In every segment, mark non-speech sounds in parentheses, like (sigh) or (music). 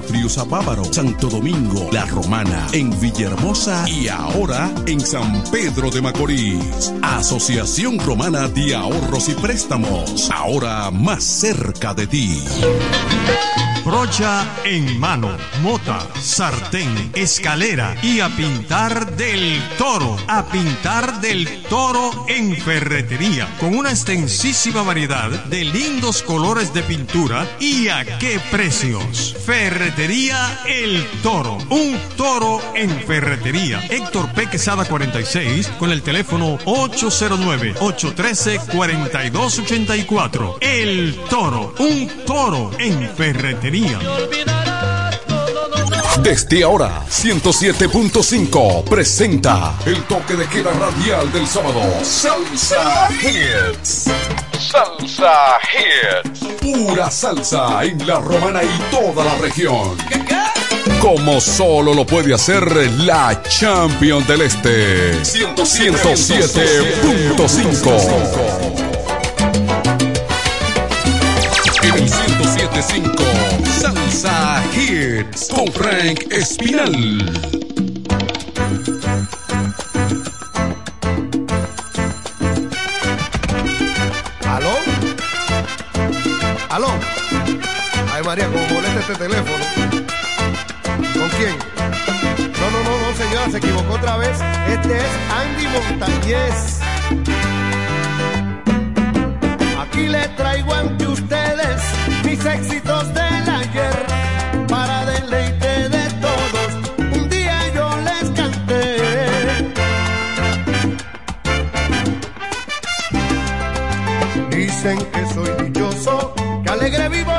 Friusapávaro, Santo Domingo, La Romana, en Villahermosa y ahora en San Pedro de Macorís. Asociación Romana de Ahorros y Préstamos, ahora más cerca de ti. Brocha en mano, mota, sartén, escalera y a pintar del toro. A pintar del toro en ferretería. Con una extensísima variedad de lindos colores de pintura y a qué precios. Ferretería El Toro. Un toro en ferretería. Héctor P. Quesada 46 con el teléfono 809-813-4284. El Toro. Un toro en ferretería. Desde ahora, 107.5 presenta el toque de queda radial del sábado. Salsa Hits. Salsa Hits. Pura salsa en la romana y toda la región. Como solo lo puede hacer la Champion del Este. 107.5. En el 107.5 Salsa Hits con Frank Espinal. ¿Aló? ¿Aló? Ay, María, como molesta este teléfono. ¿Con quién? No, no, no, no, señora, se equivocó otra vez. Este es Andy Montañez. Aquí le traigo ante ustedes mis éxitos del Que soy dichoso, que alegre vivo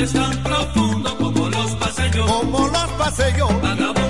mares tan profundos como los pasé yo, como los pasé yo. vagabundo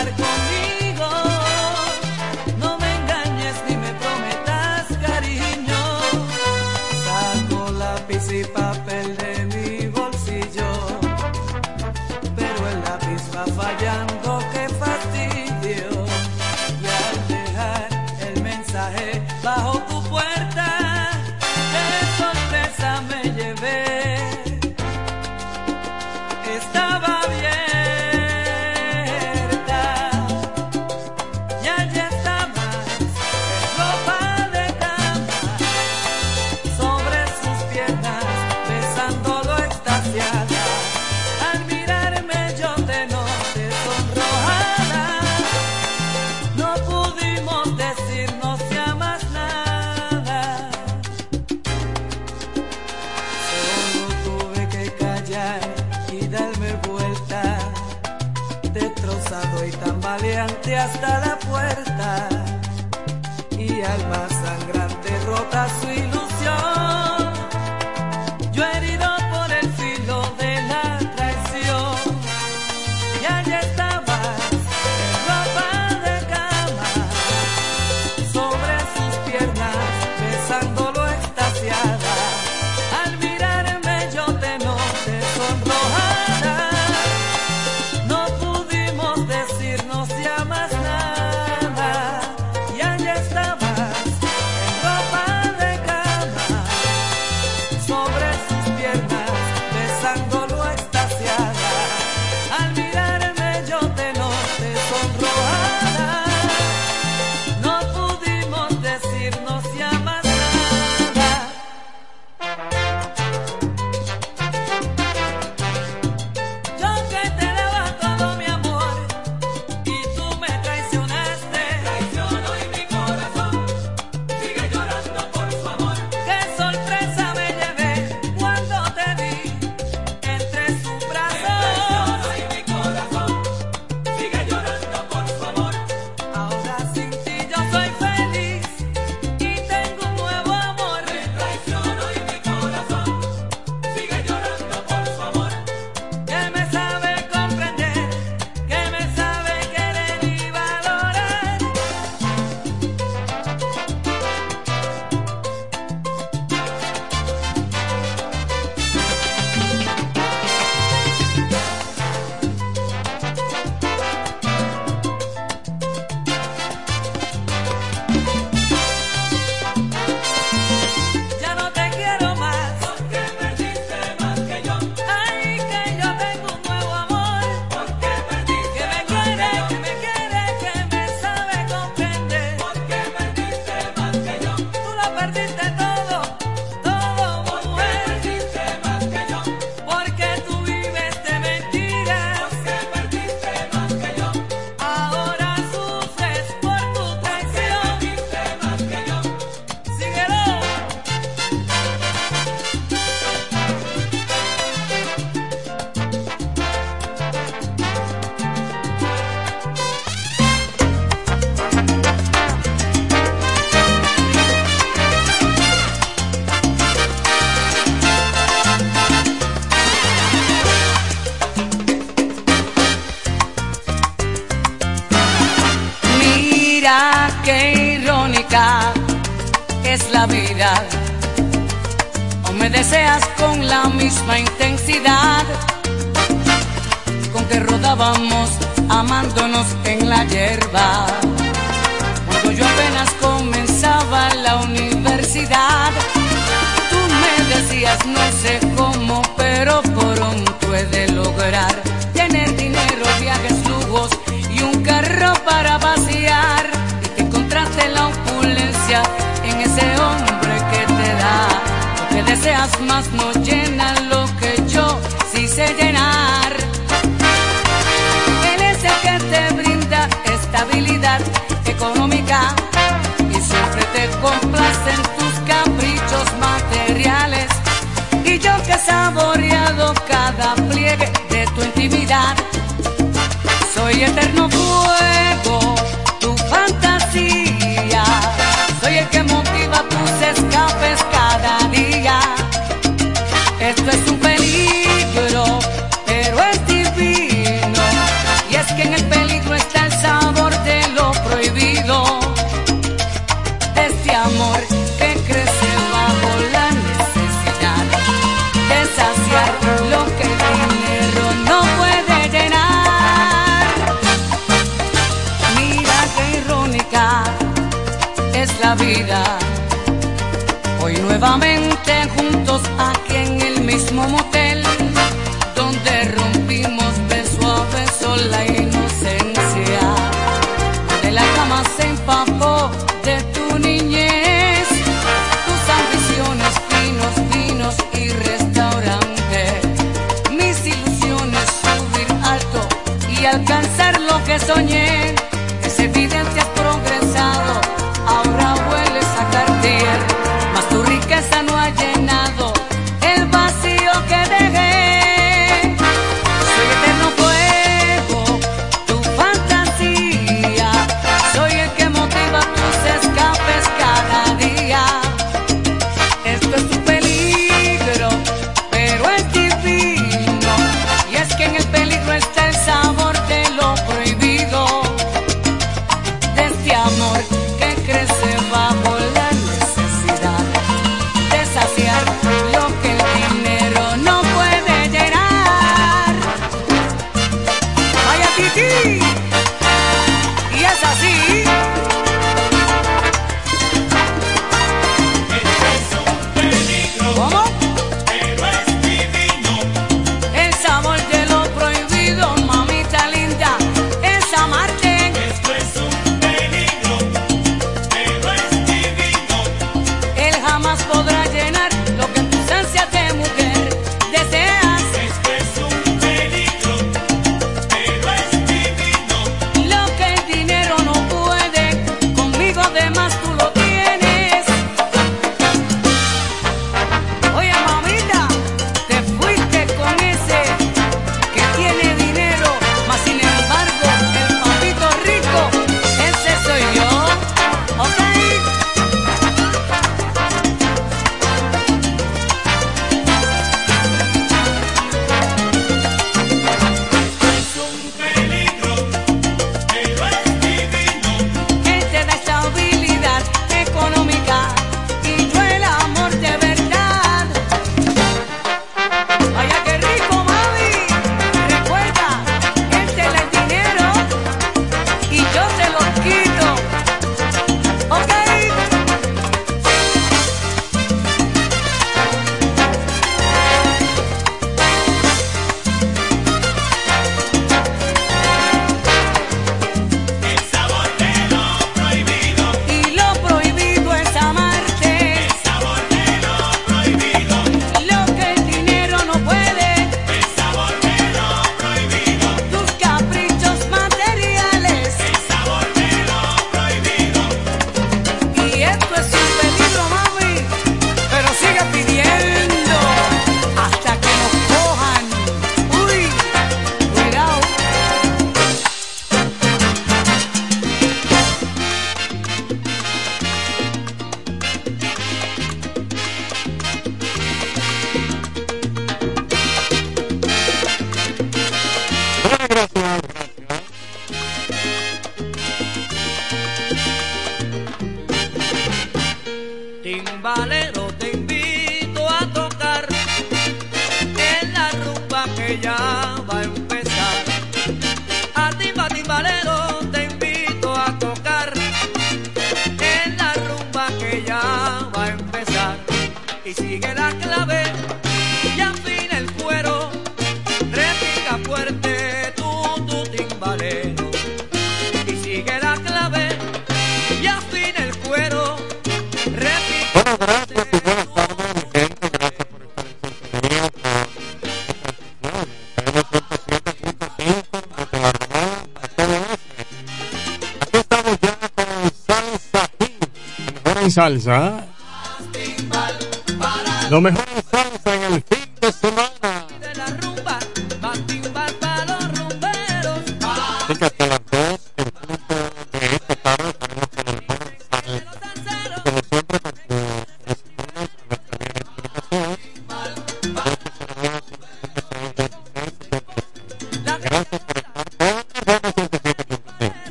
andar vida. O me deseas con la misma intensidad con que rodábamos amándonos en la hierba. Cuando yo apenas comenzaba la universidad, tú me decías no sé cómo, pero pronto he de lograr más no llena lo que yo sí sé llenar. Él es el que te brinda estabilidad económica y siempre te complace en tus caprichos materiales. Y yo que he saboreado cada pliegue de tu intimidad, soy eterno nuevamente juntos aquí en el mismo motel, donde rompimos beso a beso la inocencia. De la cama se empapó de tu niñez, tus ambiciones finos, vinos y restaurante. Mis ilusiones subir alto y alcanzar lo que soñé. salsa.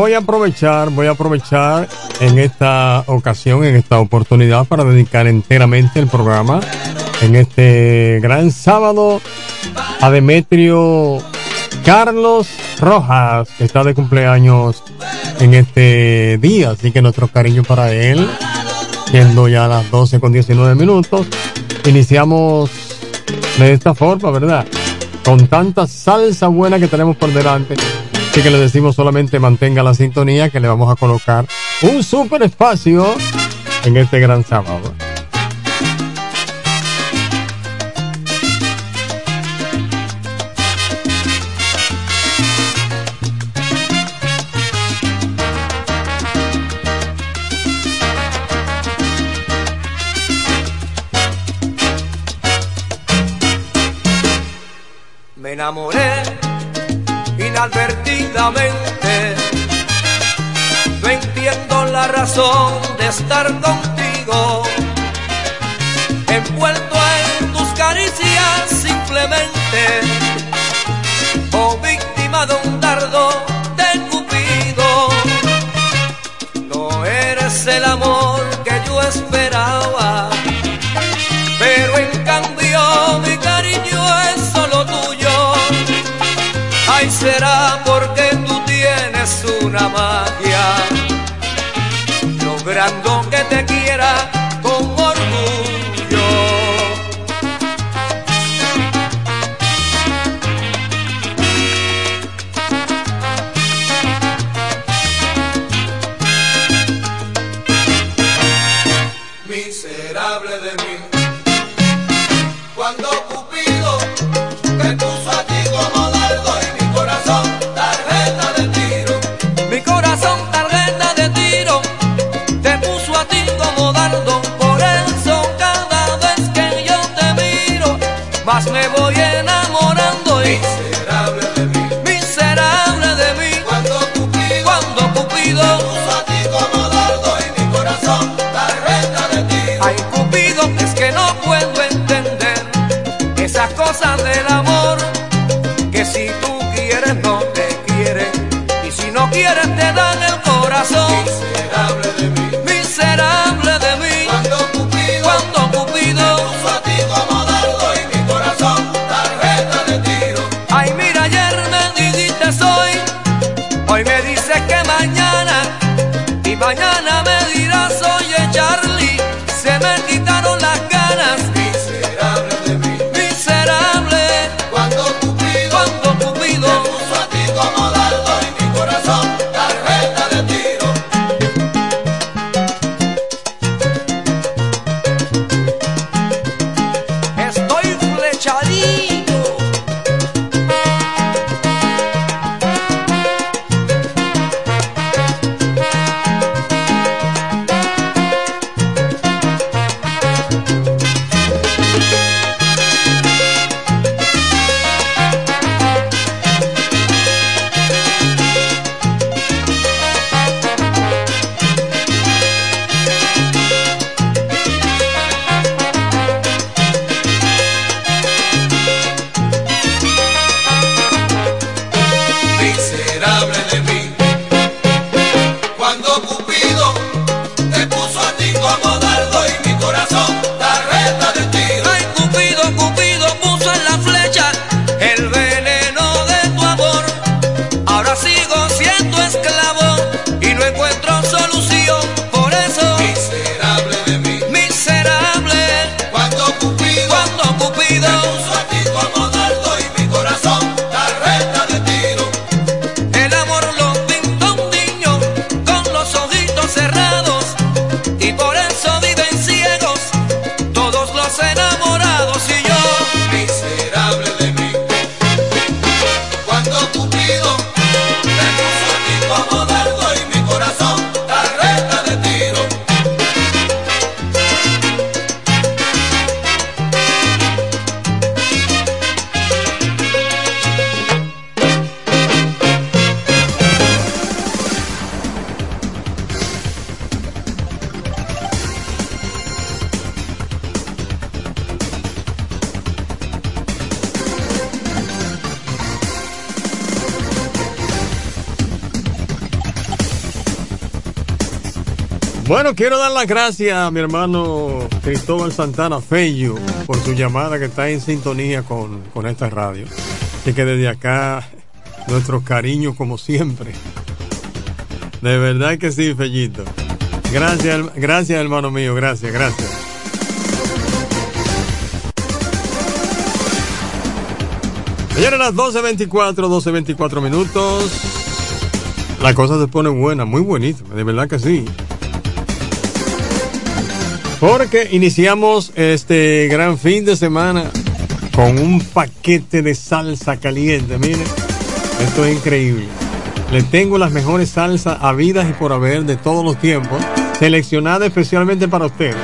voy a aprovechar, voy a aprovechar en esta ocasión, en esta oportunidad para dedicar enteramente el programa en este gran sábado a Demetrio Carlos Rojas, que está de cumpleaños en este día, así que nuestro cariño para él, siendo ya las 12 con 19 minutos, iniciamos de esta forma, ¿verdad? Con tanta salsa buena que tenemos por delante. Así que le decimos solamente mantenga la sintonía que le vamos a colocar un super espacio en este gran sábado. Me enamoré inadvertidamente. No entiendo la razón de estar contigo, envuelto en tus caricias simplemente, o víctima de un dardo será porque tú tienes una magia, logrando que te quiera Bueno, quiero dar las gracias a mi hermano Cristóbal Santana Fello por su llamada que está en sintonía con, con esta radio. Así que desde acá, nuestro cariño como siempre. De verdad que sí, Fellito. Gracias, gracias hermano mío, gracias, gracias. Señores, las 12.24, 12.24 minutos. La cosa se pone buena, muy buenísima, de verdad que sí. Porque iniciamos este gran fin de semana con un paquete de salsa caliente. Miren, esto es increíble. Le tengo las mejores salsas habidas y por haber de todos los tiempos, seleccionadas especialmente para ustedes.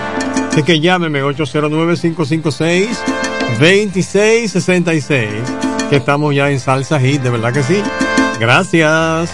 Así que llámeme 809-556-2666, que estamos ya en salsa hit, de verdad que sí. Gracias.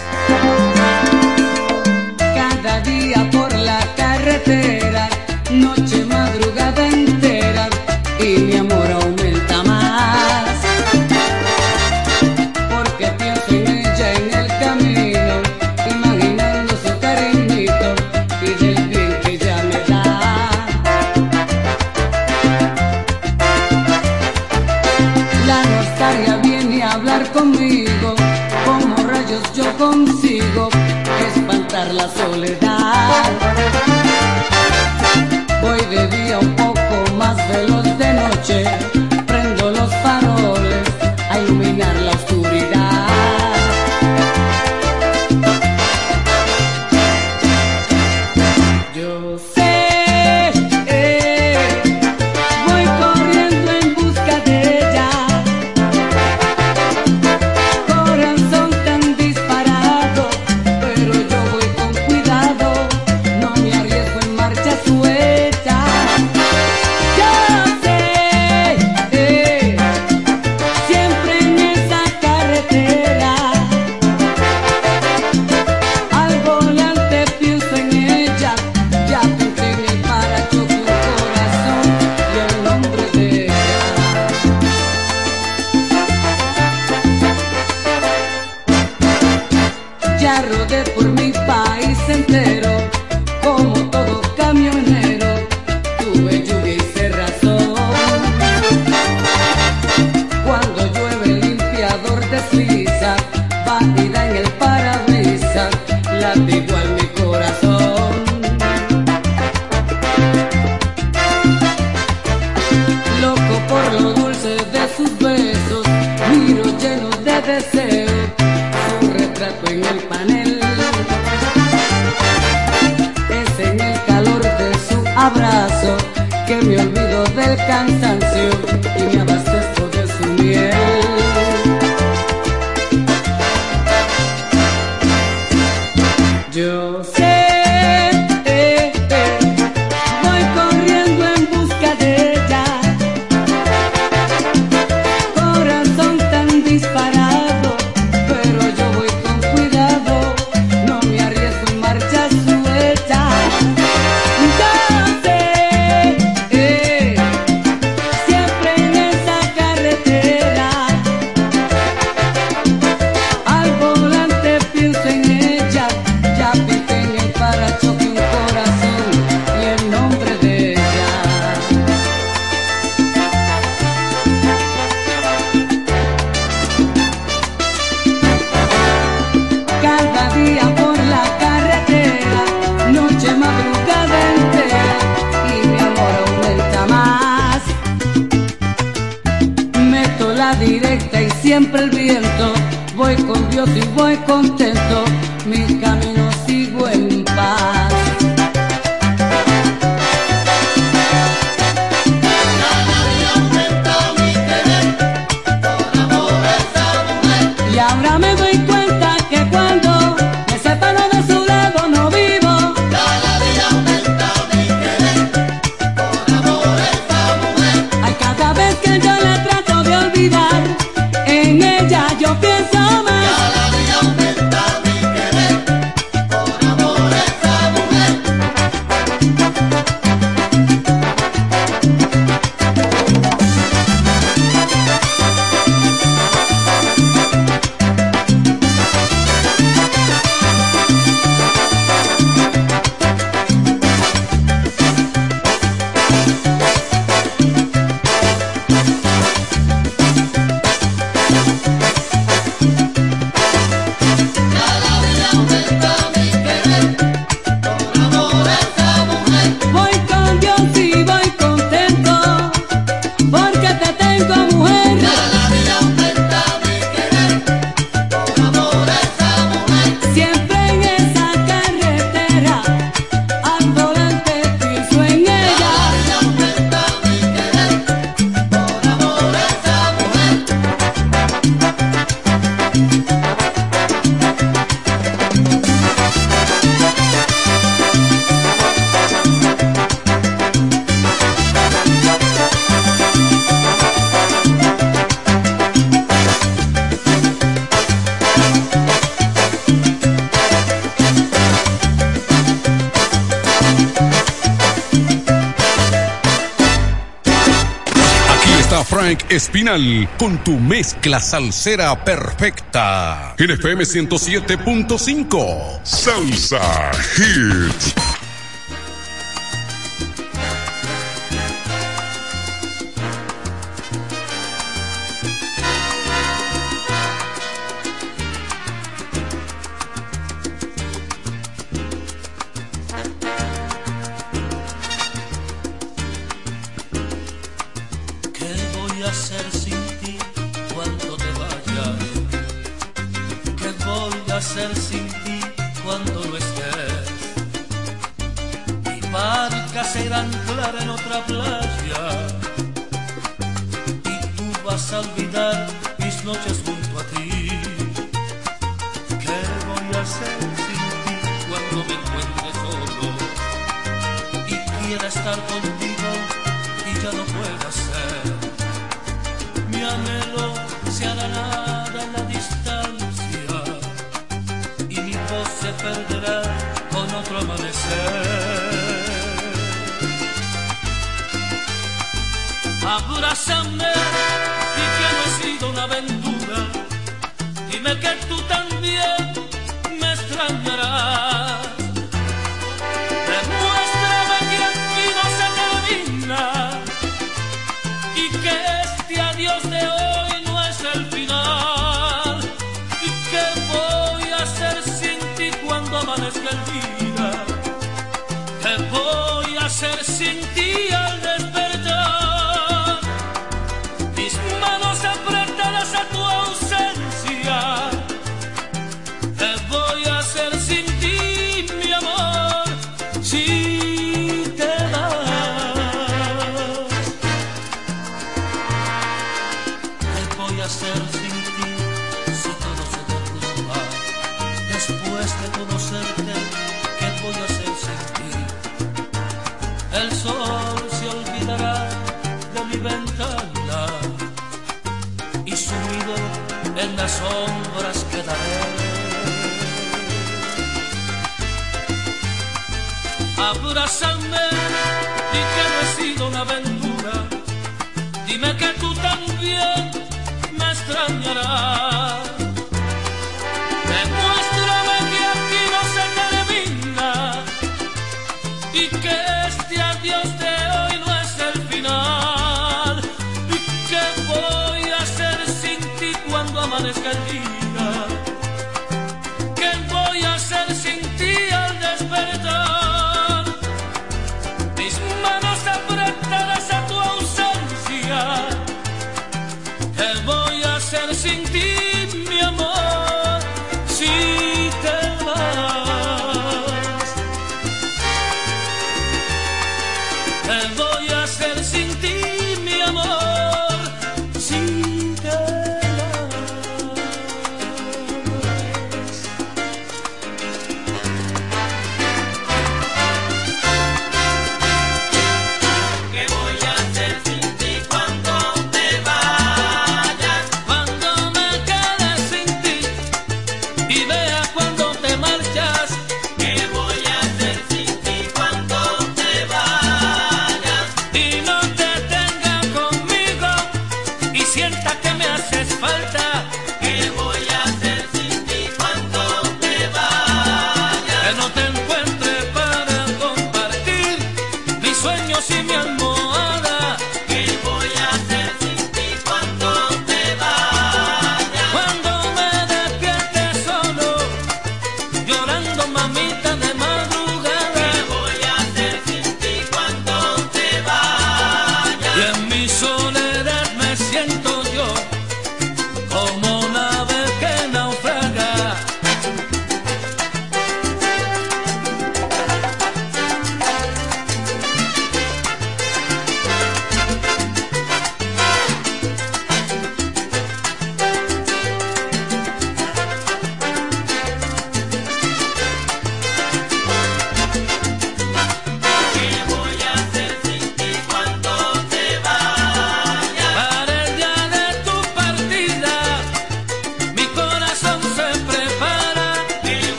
con tu mezcla salsera perfecta. En 107.5, Salsa Hits.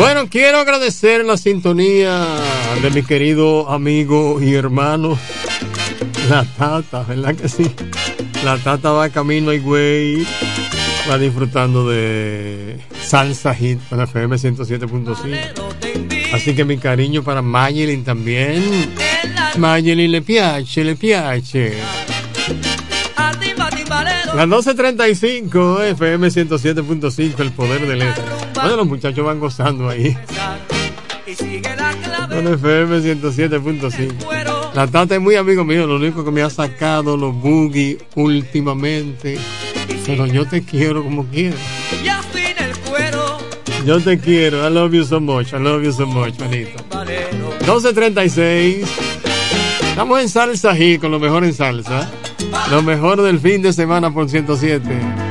Bueno, quiero agradecer la sintonía de mi querido amigo y hermano, la Tata, ¿verdad que sí? La Tata va camino y güey, va disfrutando de Salsa Hit para FM 107.5. Así que mi cariño para Mayelin también. Mayelin le piace, le piace. Las 12.35, FM 107.5, el poder del este. Bueno, los muchachos van gozando ahí. Con FM 107.5. La Tata es muy amigo mío, lo único que me ha sacado los boogies últimamente. Pero yo te quiero como quiero. Yo te quiero. I love you so much. I love you so much, manito. 12.36. Estamos en salsa aquí, con lo mejor en salsa. Lo mejor del fin de semana por 107.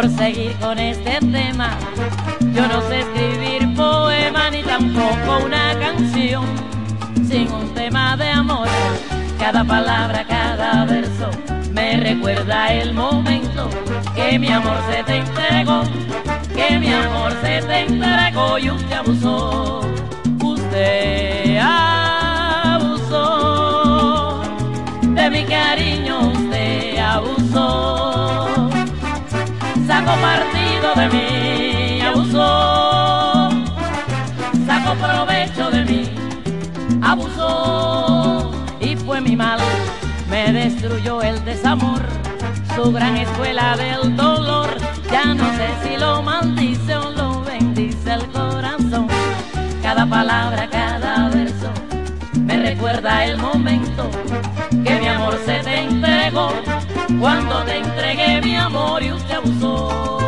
Por seguir con este tema. Yo no sé escribir poema ni tampoco una canción sin un tema de amor. Cada palabra, cada verso me recuerda el momento que mi amor se te entregó, que mi amor se te entregó y usted abusó, usted abusó de mi cariño, sacó partido de mí, abusó, sacó provecho de mí, abusó y fue mi mal, me destruyó el desamor, su gran escuela del dolor, ya no sé si lo maldice o lo bendice el corazón, cada palabra, cada verso, me recuerda el momento que mi amor se te entregó, cuando te entregué mi amor y usted abusó.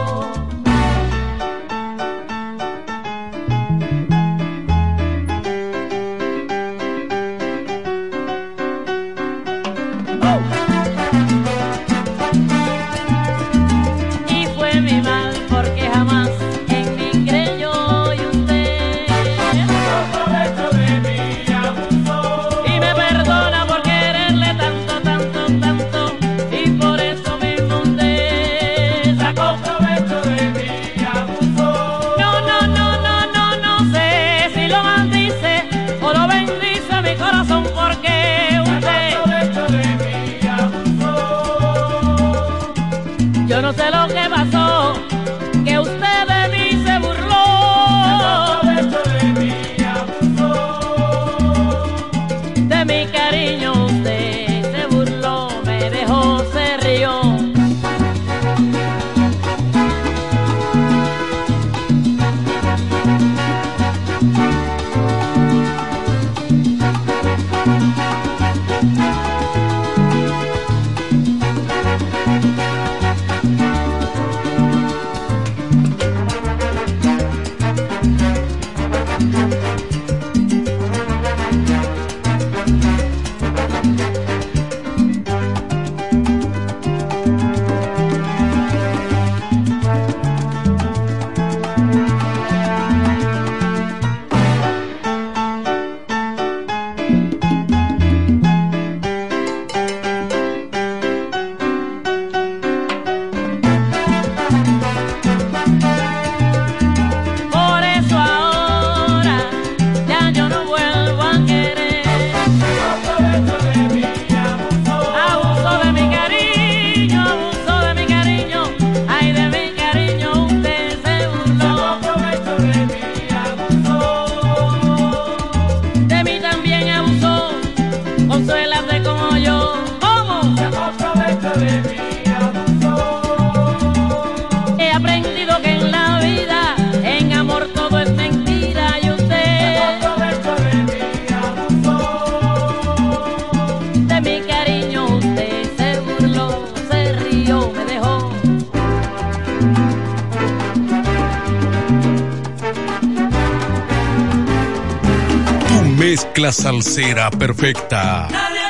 salsera perfecta. Nadie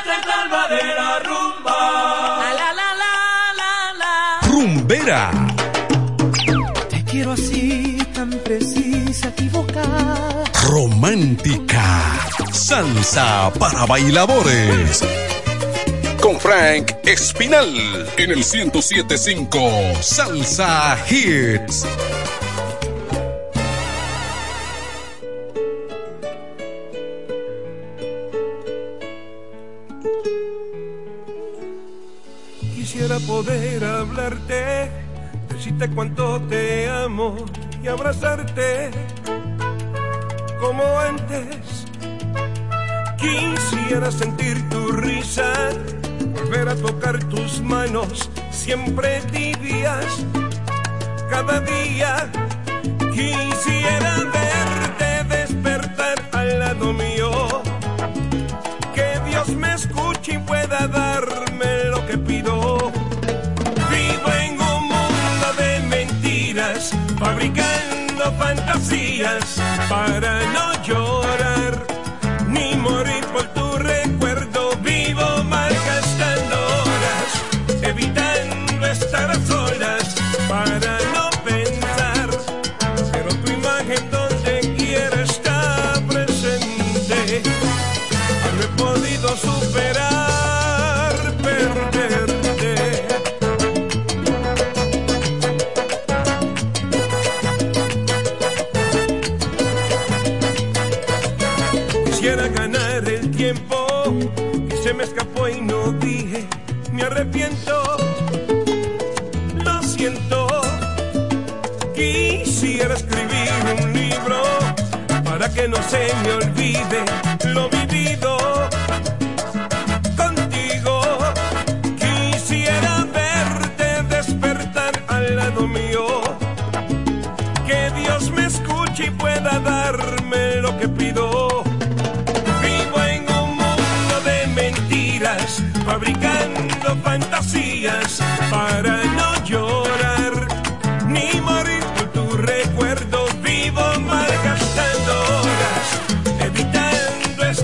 rumba. la la, la, la, la, la. Rumbera. Te quiero así, tan precisa, equivocada. Romántica. Salsa para bailadores. Con Frank Espinal en el 1075 Salsa Hits.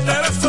let us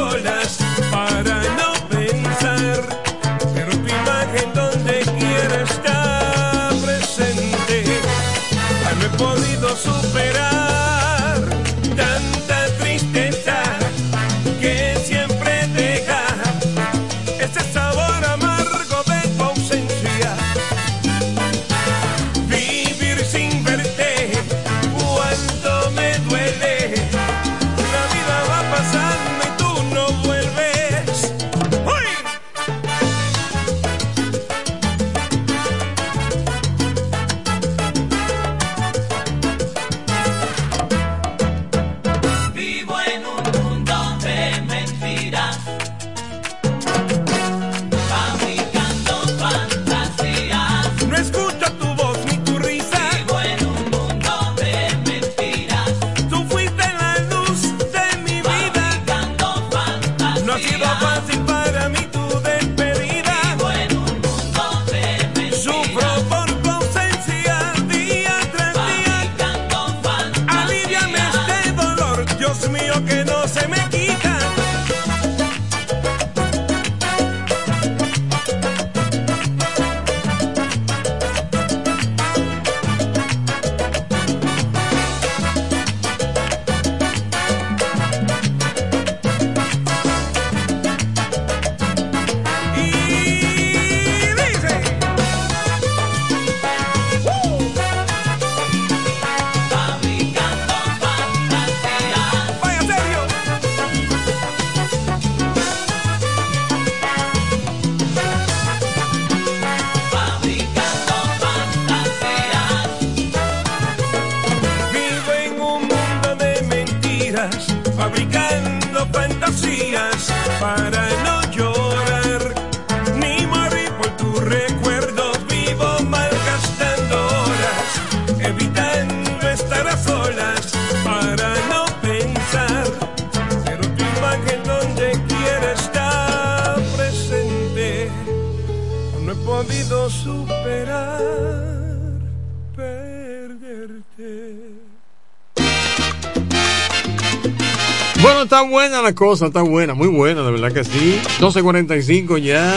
cosa, está buena, muy buena, de verdad que sí. 12.45 ya.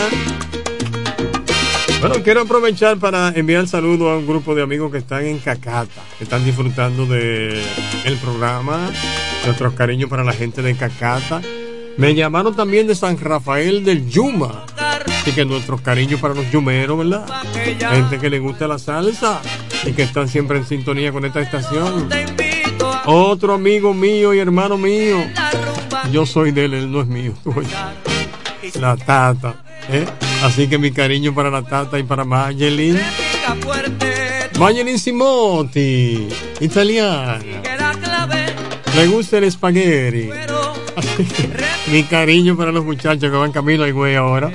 Bueno, quiero aprovechar para enviar saludo a un grupo de amigos que están en Cacata, que están disfrutando de programa. Nuestros cariños para la gente de Cacata. Me llamaron también de San Rafael del Yuma. Así que nuestros cariños para los yumeros, ¿verdad? Gente que le gusta la salsa y que están siempre en sintonía con esta estación. Otro amigo mío y hermano mío. Yo soy de él, él no es mío. (laughs) La tata. ¿eh? Así que mi cariño para la tata y para Mayelin. Mayelin Simotti, italiana. Le gusta el espagueti. Así (laughs) mi cariño para los muchachos que van camino al güey ahora.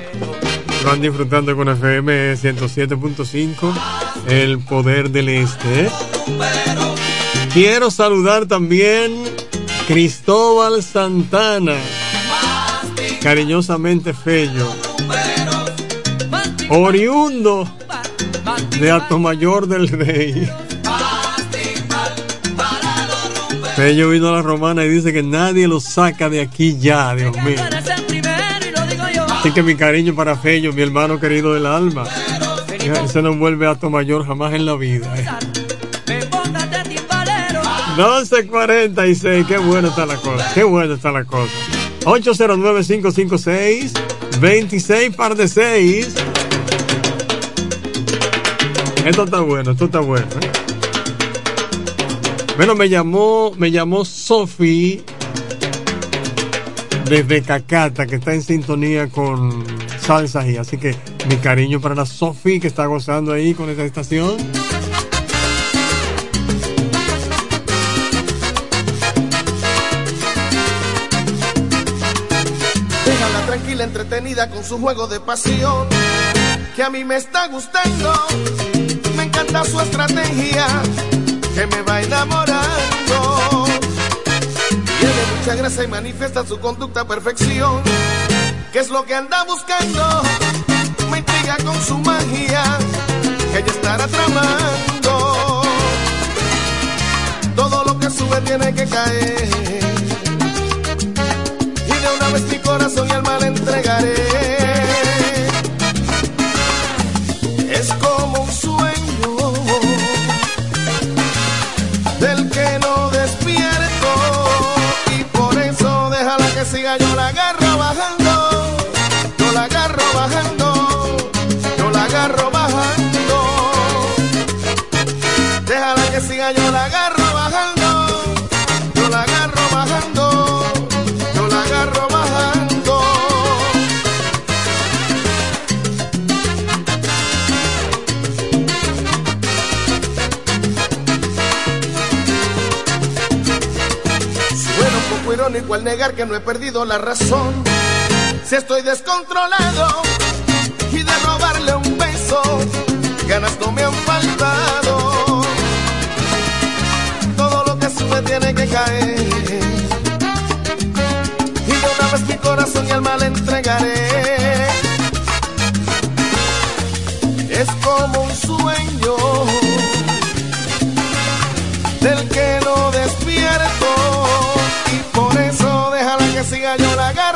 Van disfrutando con FM 107.5, el poder del este. ¿eh? Quiero saludar también Cristóbal Santana, cariñosamente Fello, oriundo de Atomayor del Rey. Fello vino a la romana y dice que nadie lo saca de aquí ya, Dios mío. Así que mi cariño para Fello, mi hermano querido del alma. Ese no vuelve a Atomayor jamás en la vida. ¿eh? 12.46, qué buena está la cosa, qué buena está la cosa. 809-556-26 par de 6. Esto está bueno, esto está bueno. ¿eh? Bueno, me llamó, me llamó Sofi desde Cacata, que está en sintonía con Salsa y así que mi cariño para la Sofi que está gozando ahí con esta estación. Entretenida con su juego de pasión, que a mí me está gustando. Me encanta su estrategia, que me va enamorando. Tiene mucha gracia y manifiesta su conducta a perfección, que es lo que anda buscando. Me intriga con su magia, que ella estará tramando. Todo lo que sube tiene que caer vez mi corazón y alma le entregaré. Es al negar que no he perdido la razón. Si estoy descontrolado y de robarle un beso, ganas no me han faltado. Todo lo que sube tiene que caer y una vez mi corazón y alma le entregaré. Es como un yo la agarro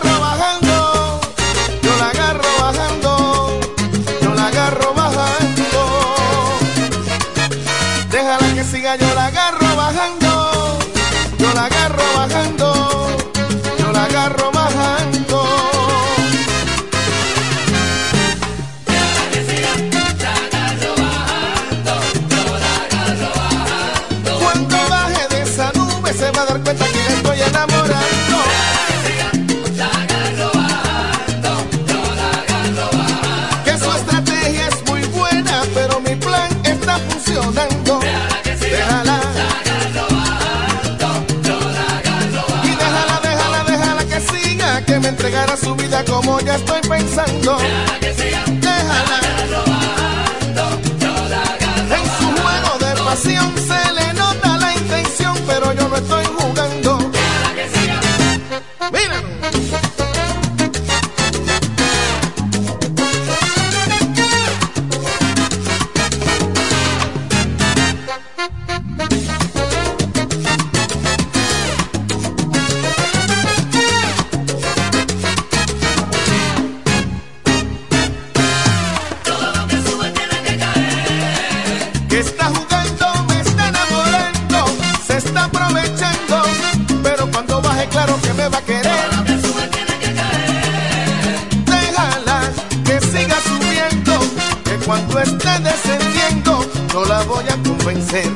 cuando esté descendiendo, no la voy a convencer.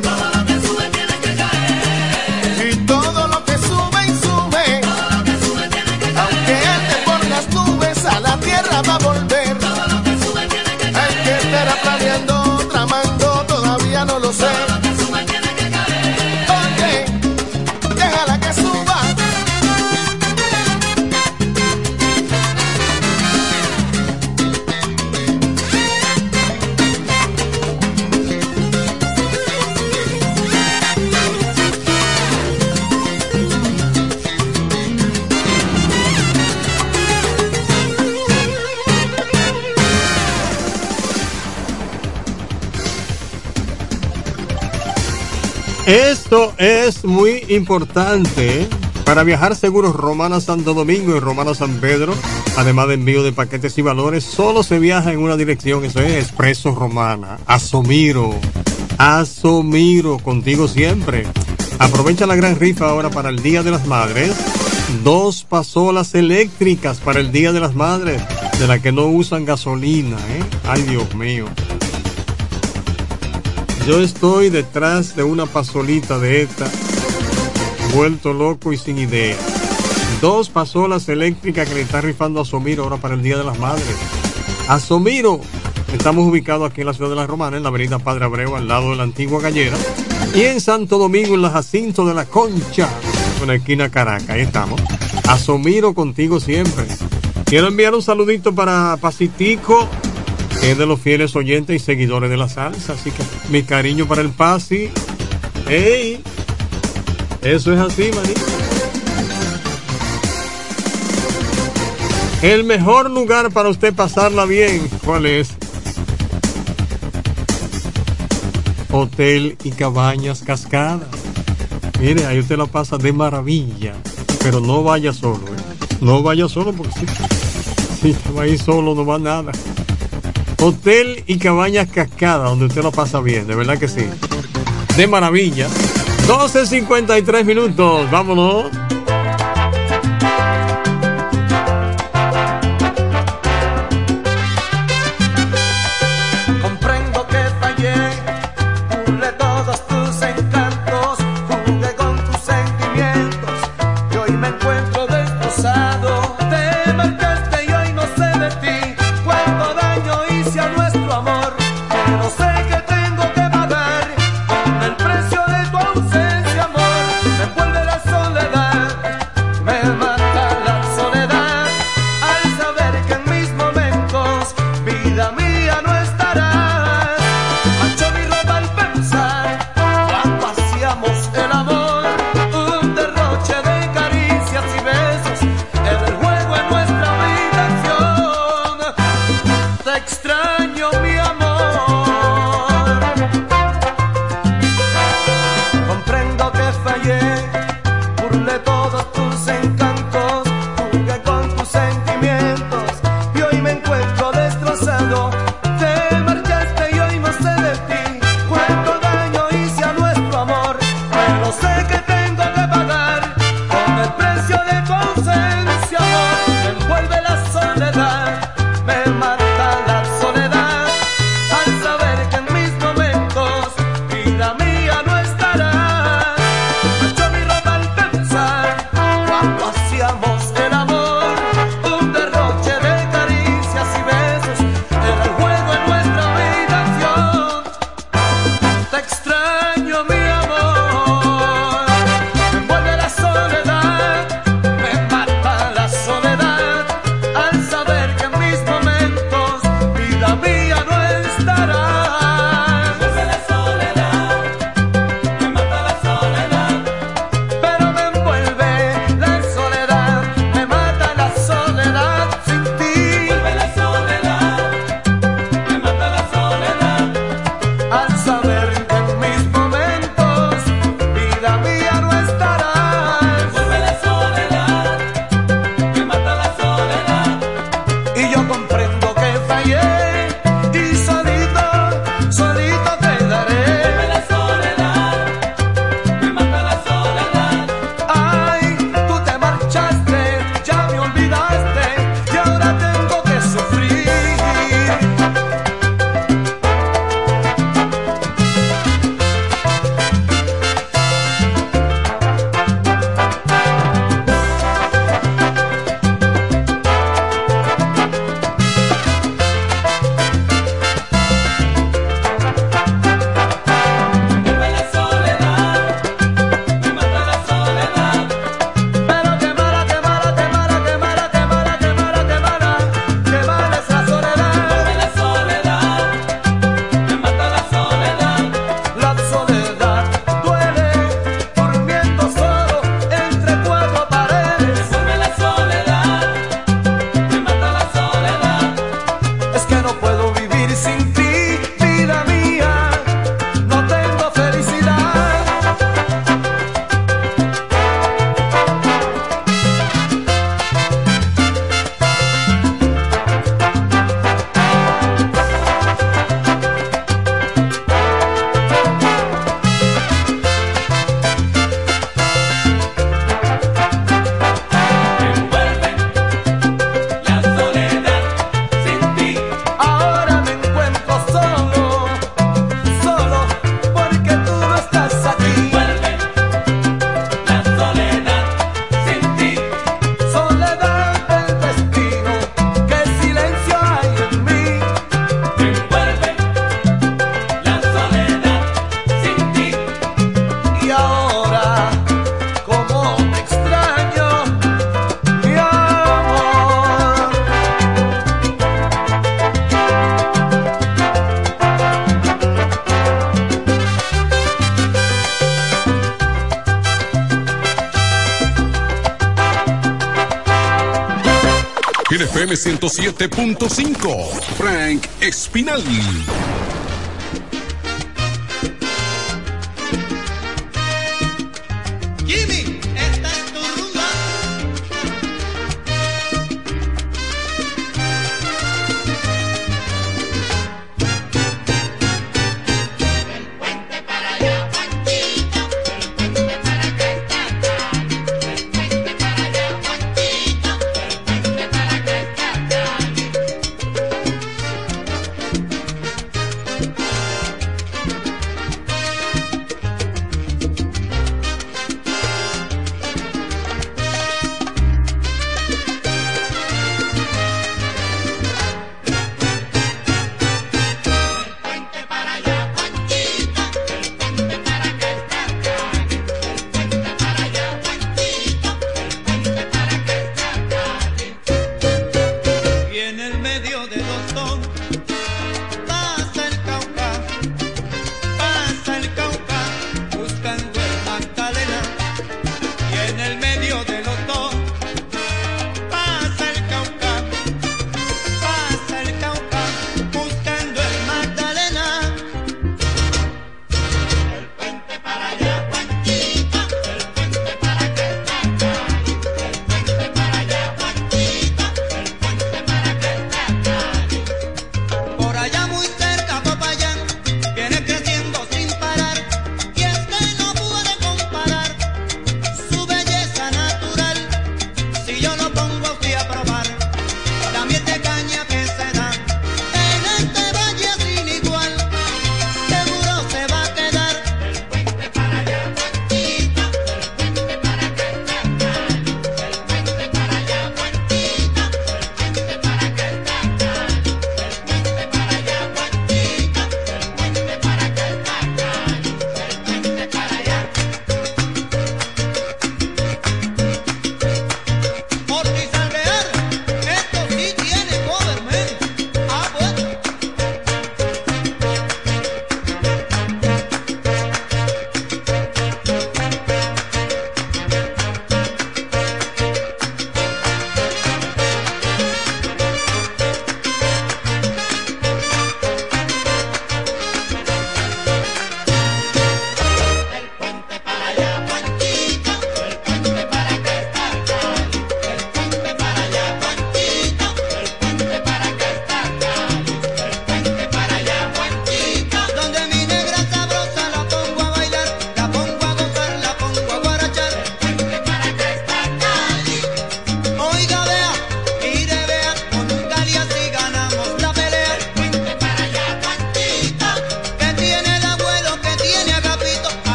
Esto es muy importante. ¿eh? Para viajar seguros Romana Santo Domingo y Romana San Pedro, además de envío de paquetes y valores, solo se viaja en una dirección, eso es Expreso Romana. Asomiro. Asomiro, contigo siempre. Aprovecha la gran rifa ahora para el Día de las Madres. Dos pasolas eléctricas para el Día de las Madres, de las que no usan gasolina, ¿eh? Ay, Dios mío. Yo estoy detrás de una pasolita de esta, vuelto loco y sin idea. Dos pasolas eléctricas que le está rifando a Somiro ahora para el Día de las Madres. Asomiro, estamos ubicados aquí en la ciudad de La Romana, en la avenida Padre Abreu, al lado de la antigua gallera. Y en Santo Domingo, en la Jacinto de la Concha, en la esquina Caracas. Ahí estamos. Asomiro contigo siempre. Quiero enviar un saludito para Pacitico, es de los fieles oyentes y seguidores de la salsa. Así que mi cariño para el Pasi. ¡Ey! Eso es así, manito. El mejor lugar para usted pasarla bien, ¿cuál es? Hotel y Cabañas Cascada. Mire, ahí usted la pasa de maravilla. Pero no vaya solo, ¿eh? No vaya solo porque si, si va ahí solo no va nada. Hotel y Cabañas Cascada, donde usted lo pasa bien, de verdad que sí. De maravilla. 12.53 minutos, vámonos. FM 107.5. Frank Espinal.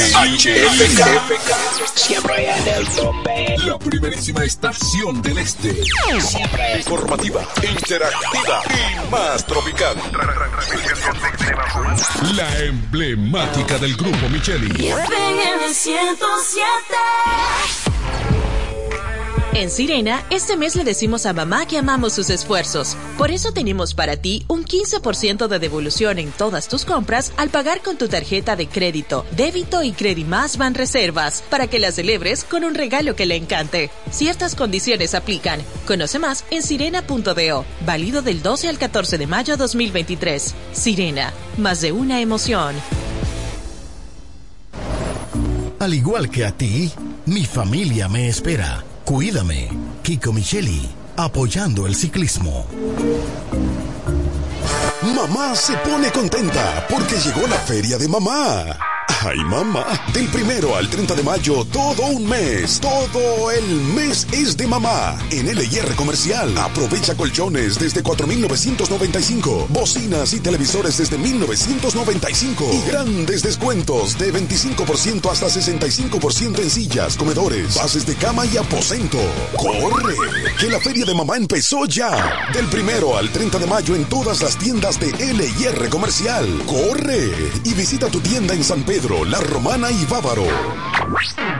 HFK. Siempre en el tope. La primerísima estación del este. Siempre informativa, interactiva y más tropical. La emblemática del grupo Micheli. En Sirena, este mes le decimos a mamá que amamos sus esfuerzos. Por eso tenemos para ti un 15% de devolución en todas tus compras al pagar con tu tarjeta de crédito, débito y Credimás Van Reservas para que la celebres con un regalo que le encante. Ciertas condiciones aplican. Conoce más en sirena.do. Válido del 12 al 14 de mayo 2023. Sirena, más de una emoción. Al igual que a ti, mi familia me espera. Cuídame, Kiko Micheli, apoyando el ciclismo. Mamá se pone contenta porque llegó la feria de mamá. Ay, mamá. Del primero al 30 de mayo, todo un mes. Todo el mes es de mamá. En LIR Comercial. Aprovecha colchones desde 4,995. Bocinas y televisores desde 1,995. Y grandes descuentos de 25% hasta 65% en sillas, comedores, bases de cama y aposento. ¡Corre! Que la feria de mamá empezó ya. Del primero al 30 de mayo en todas las tiendas de LIR Comercial. ¡Corre! Y visita tu tienda en San Pedro, La Romana y Bávaro.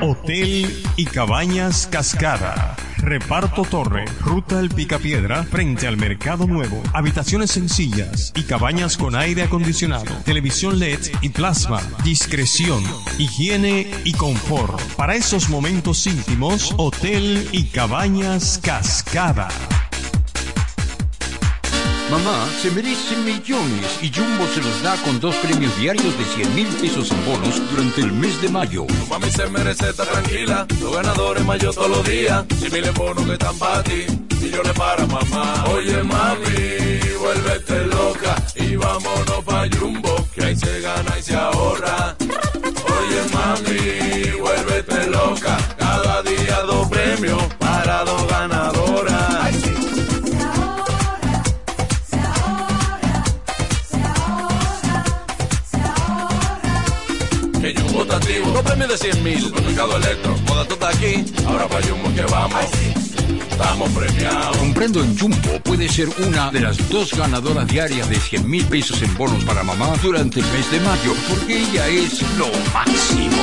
Hotel y Cabañas Cascada. Reparto Torre, Ruta El Picapiedra, frente al Mercado Nuevo. Habitaciones sencillas y cabañas con aire acondicionado, televisión LED y plasma. Discreción, higiene y confort. Para esos momentos íntimos, Hotel y Cabañas Cascada. Mamá se merece millones y Jumbo se los da con dos premios diarios de 100 mil pesos en bonos durante el mes de mayo. Mami se merece estar tranquila, los ganadores mayo todos los días. Si miles bonos que están para ti, millones para mamá. Oye mami, vuélvete loca y vámonos pa' Jumbo, que ahí se gana y se ahorra. Oye mami, vuélvete loca, cada día dos premios para dos ganadoras. Dos premios de 100 mil, supermercado electro, moda toda aquí, ahora pa' Jumbo que vamos. Estamos premiados. Comprando en Jumbo puede ser una de las dos ganadoras diarias de 100 mil pesos en bonos para mamá durante el mes de mayo, porque ella es lo máximo.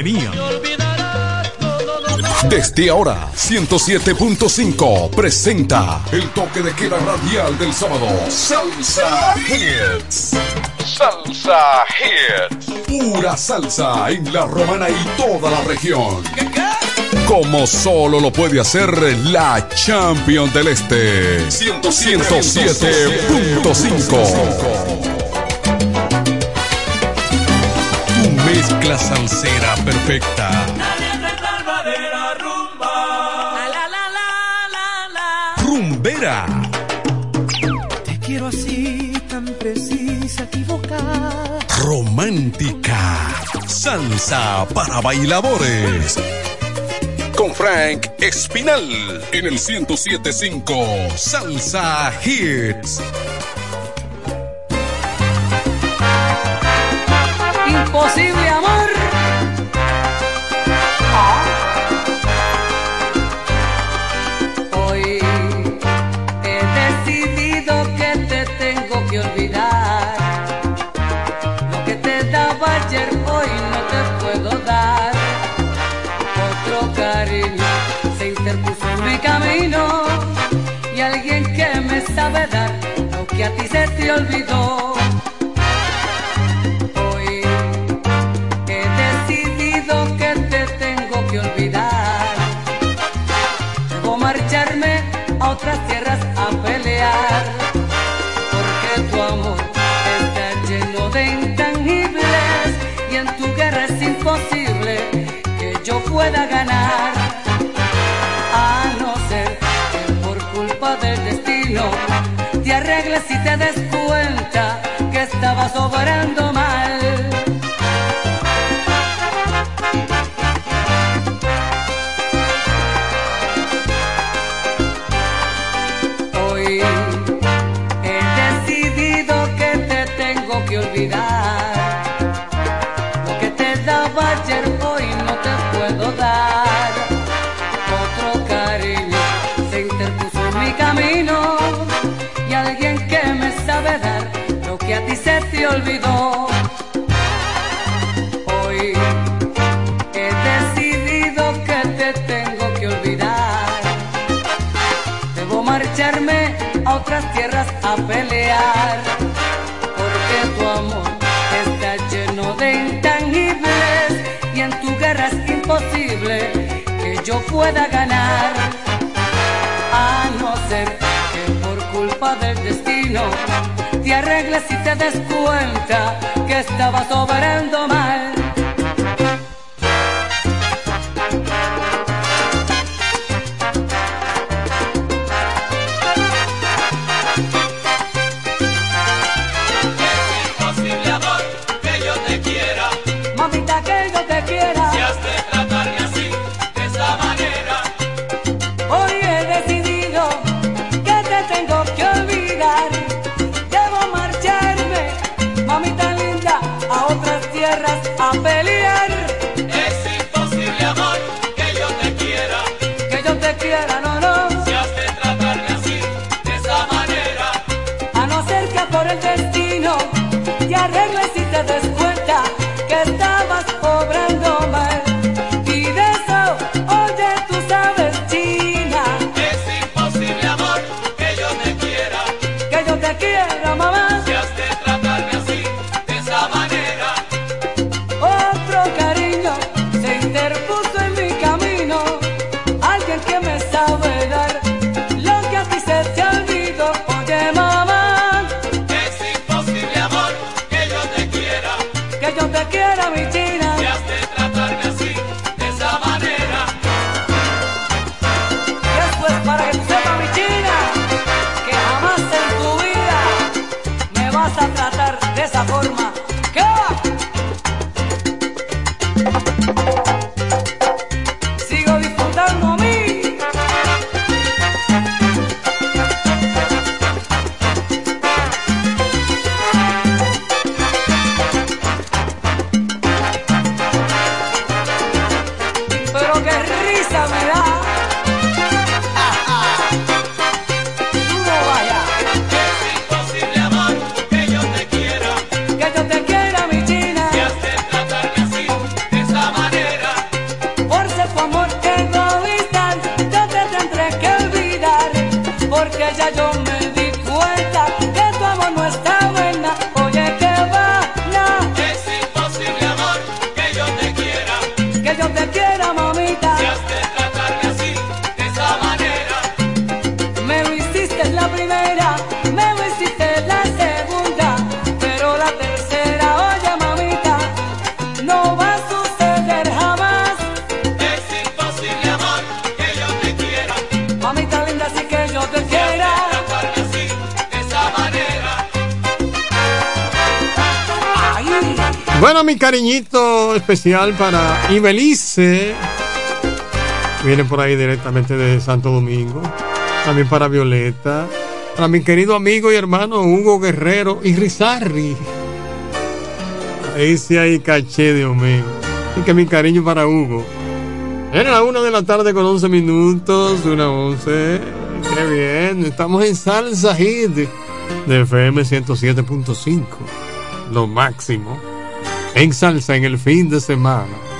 Desde ahora, 107.5 presenta el toque de queda radial del sábado. Salsa Hits. Salsa Hits. Pura salsa en la romana y toda la región. Como solo lo puede hacer la Champion del Este. 107.5. mezcla salsera perfecta. Rumbera. Te quiero así, tan precisa, equivocada. Romántica. Salsa para bailadores. Con Frank Espinal en el 1075 Salsa Hits. Imposible amor. Hoy he decidido que te tengo que olvidar. Lo que te daba ayer hoy no te puedo dar. Otro cariño se interpuso en mi camino y alguien que me sabe dar lo que a ti se te olvidó. estaba sobrando. pueda ganar. A no ser que por culpa del destino te arregles y te des cuenta que estabas obrando mal. de esa forma. ¿Qué? especial para Ibelice. Viene por ahí directamente de Santo Domingo. También para Violeta. Para mi querido amigo y hermano Hugo Guerrero y Rizarri. Ahí sí hay caché de Omega. y que mi cariño para Hugo. Era la una de la tarde con 11 minutos, una 11. Qué bien, estamos en Salsa Hit de FM 107.5. Lo máximo en salsa en el fin de semana.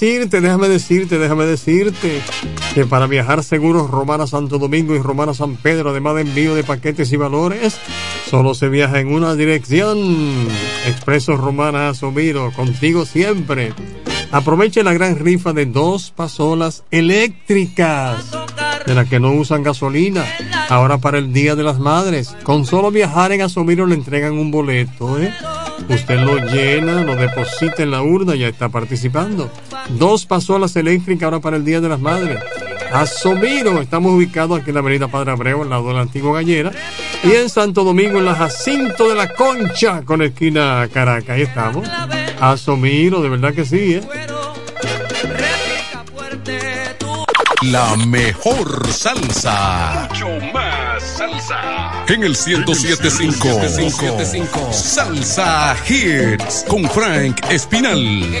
Decirte, déjame decirte, déjame decirte que para viajar seguros Romana Santo Domingo y Romana San Pedro, además de envío de paquetes y valores, solo se viaja en una dirección. Expreso Romana Asomiro, contigo siempre. Aproveche la gran rifa de dos pasolas eléctricas, de las que no usan gasolina, ahora para el Día de las Madres. Con solo viajar en Asomiro le entregan un boleto, ¿eh? Usted lo llena, lo deposita en la urna ya está participando. Dos pasolas eléctricas ahora para el Día de las Madres. Asomiro, estamos ubicados aquí en la avenida Padre Abreu, al lado de la antigua gallera. Y en Santo Domingo, en la Jacinto de la Concha, con esquina Caracas. Ahí estamos. Asomiro, de verdad que sí, ¿eh? La mejor salsa. Mucho más salsa. En el 1075. Salsa Hits. Con Frank Espinal. No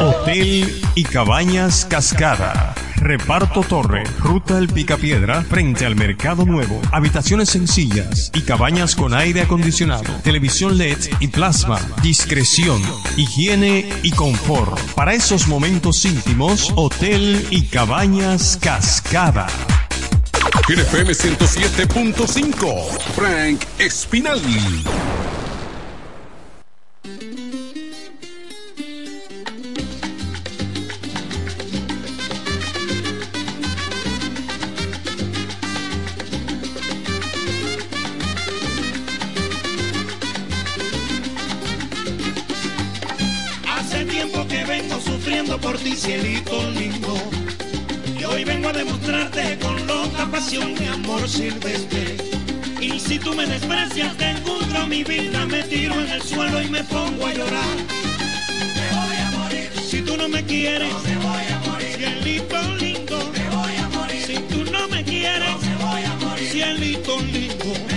Hotel y Cabañas Cascada. Reparto Torre, Ruta El Picapiedra, frente al Mercado Nuevo. Habitaciones sencillas y cabañas con aire acondicionado, televisión LED y plasma. Discreción, higiene y confort. Para esos momentos íntimos, Hotel y Cabañas Cascada. FM 107.5, Frank Espinal. Cielito lindo. Y hoy vengo a demostrarte con loca pasión mi amor silvestre. Y si tú me desprecias, te encuentro mi vida, me tiro en el suelo y me pongo a llorar. Me voy a morir. Si tú no me quieres, me voy a morir. Cielito lindo, me voy a morir. Si tú no me quieres, me voy a morir. Cielito lindo,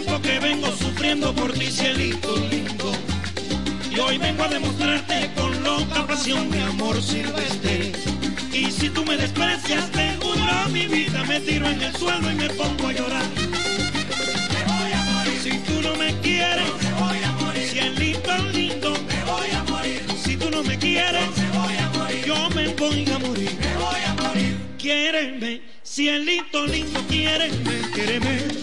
tiempo que vengo sufriendo por ti, cielito lindo. Y hoy vengo a demostrarte con loca pasión mi amor silvestre. Y si tú me desprecias, te juro mi vida, me tiro en el suelo y me pongo a llorar. Me voy a morir. Si tú no me quieres, me voy a morir. Cielito lindo, me voy a morir. Si tú no me quieres, me voy a morir. Yo me voy a morir. Me voy a morir. Quiéreme, cielito lindo, quiéreme. Quiéreme,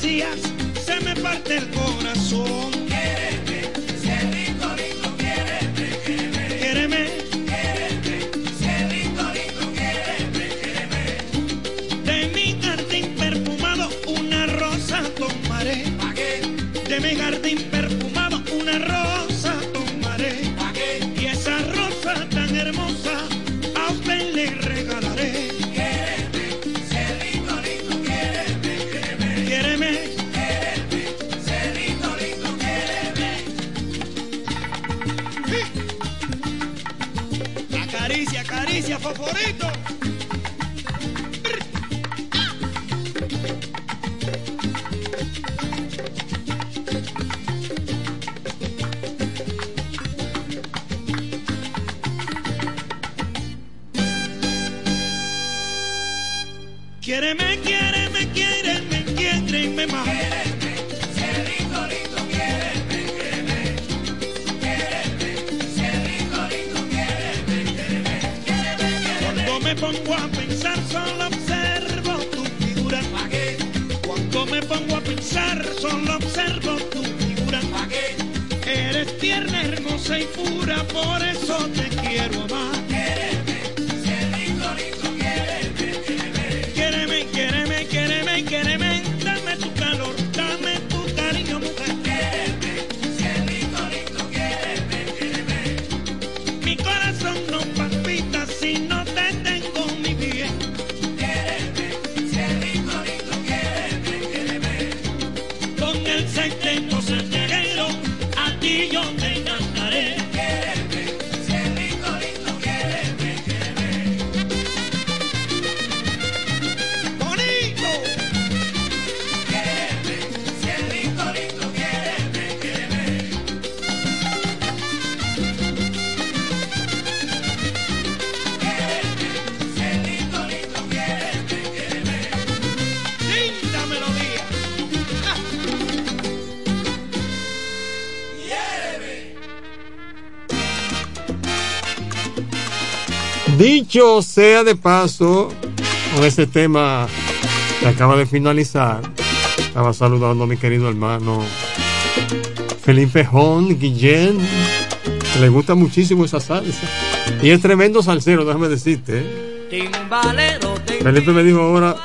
se me parte el corazón. Favorito. Dicho sea de paso, con ese tema que acaba de finalizar, estaba saludando a mi querido hermano Felipe Jón Guillén, que le gusta muchísimo esa salsa. Y es tremendo salsero, déjame decirte. ¿eh? Felipe me dijo ahora,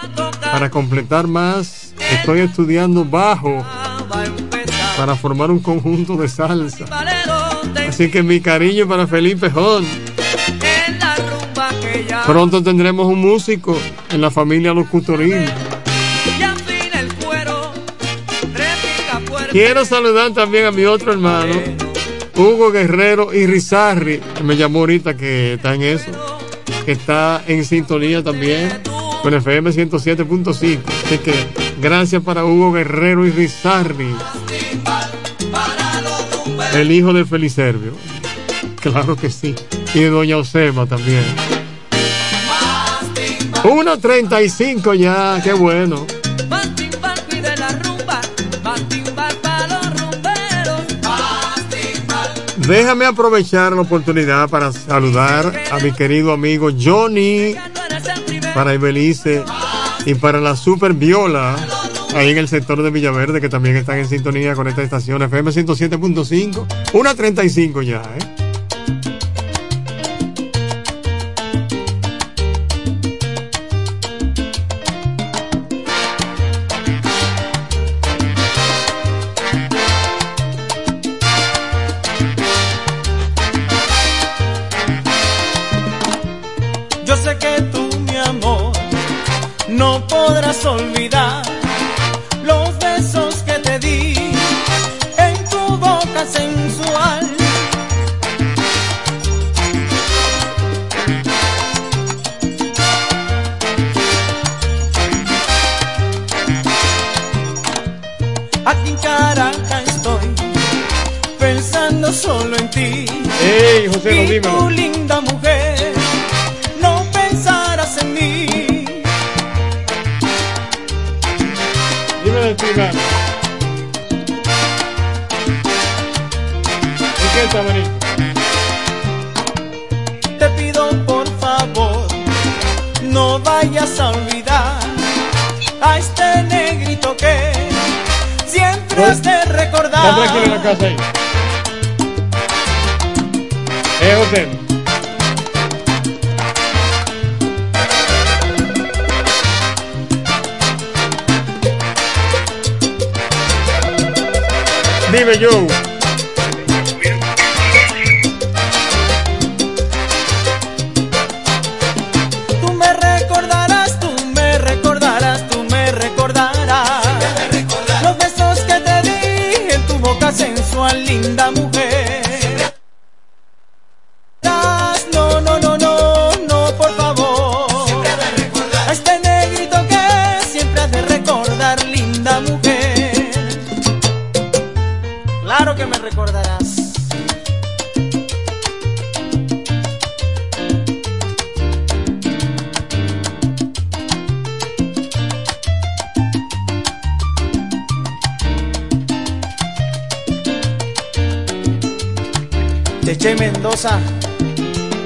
para completar más, estoy estudiando bajo para formar un conjunto de salsa. Así que mi cariño para Felipe Jón. Pronto tendremos un músico en la familia fuerte. Quiero saludar también a mi otro hermano, Hugo Guerrero y Rizarri, que me llamó ahorita que está en eso, que está en sintonía también con FM 107.5. Así que gracias para Hugo Guerrero y Rizarri, el hijo de Felicervio. Claro que sí. Y de Doña Osema también. 1.35 ya, qué bueno. Déjame aprovechar la oportunidad para saludar a mi querido amigo Johnny, para Ibelice y para la Super Viola, ahí en el sector de Villaverde, que también están en sintonía con esta estación FM 107.5. Una 35 ya, ¿eh?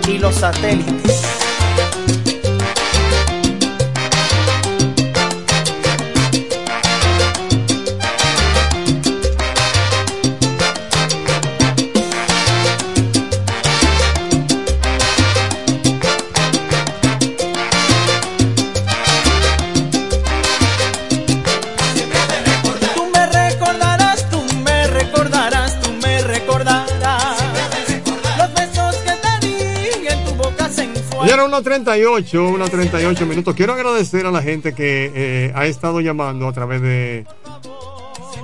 Y los satélites. 1.38, 1.38 minutos. Quiero agradecer a la gente que eh, ha estado llamando a través de,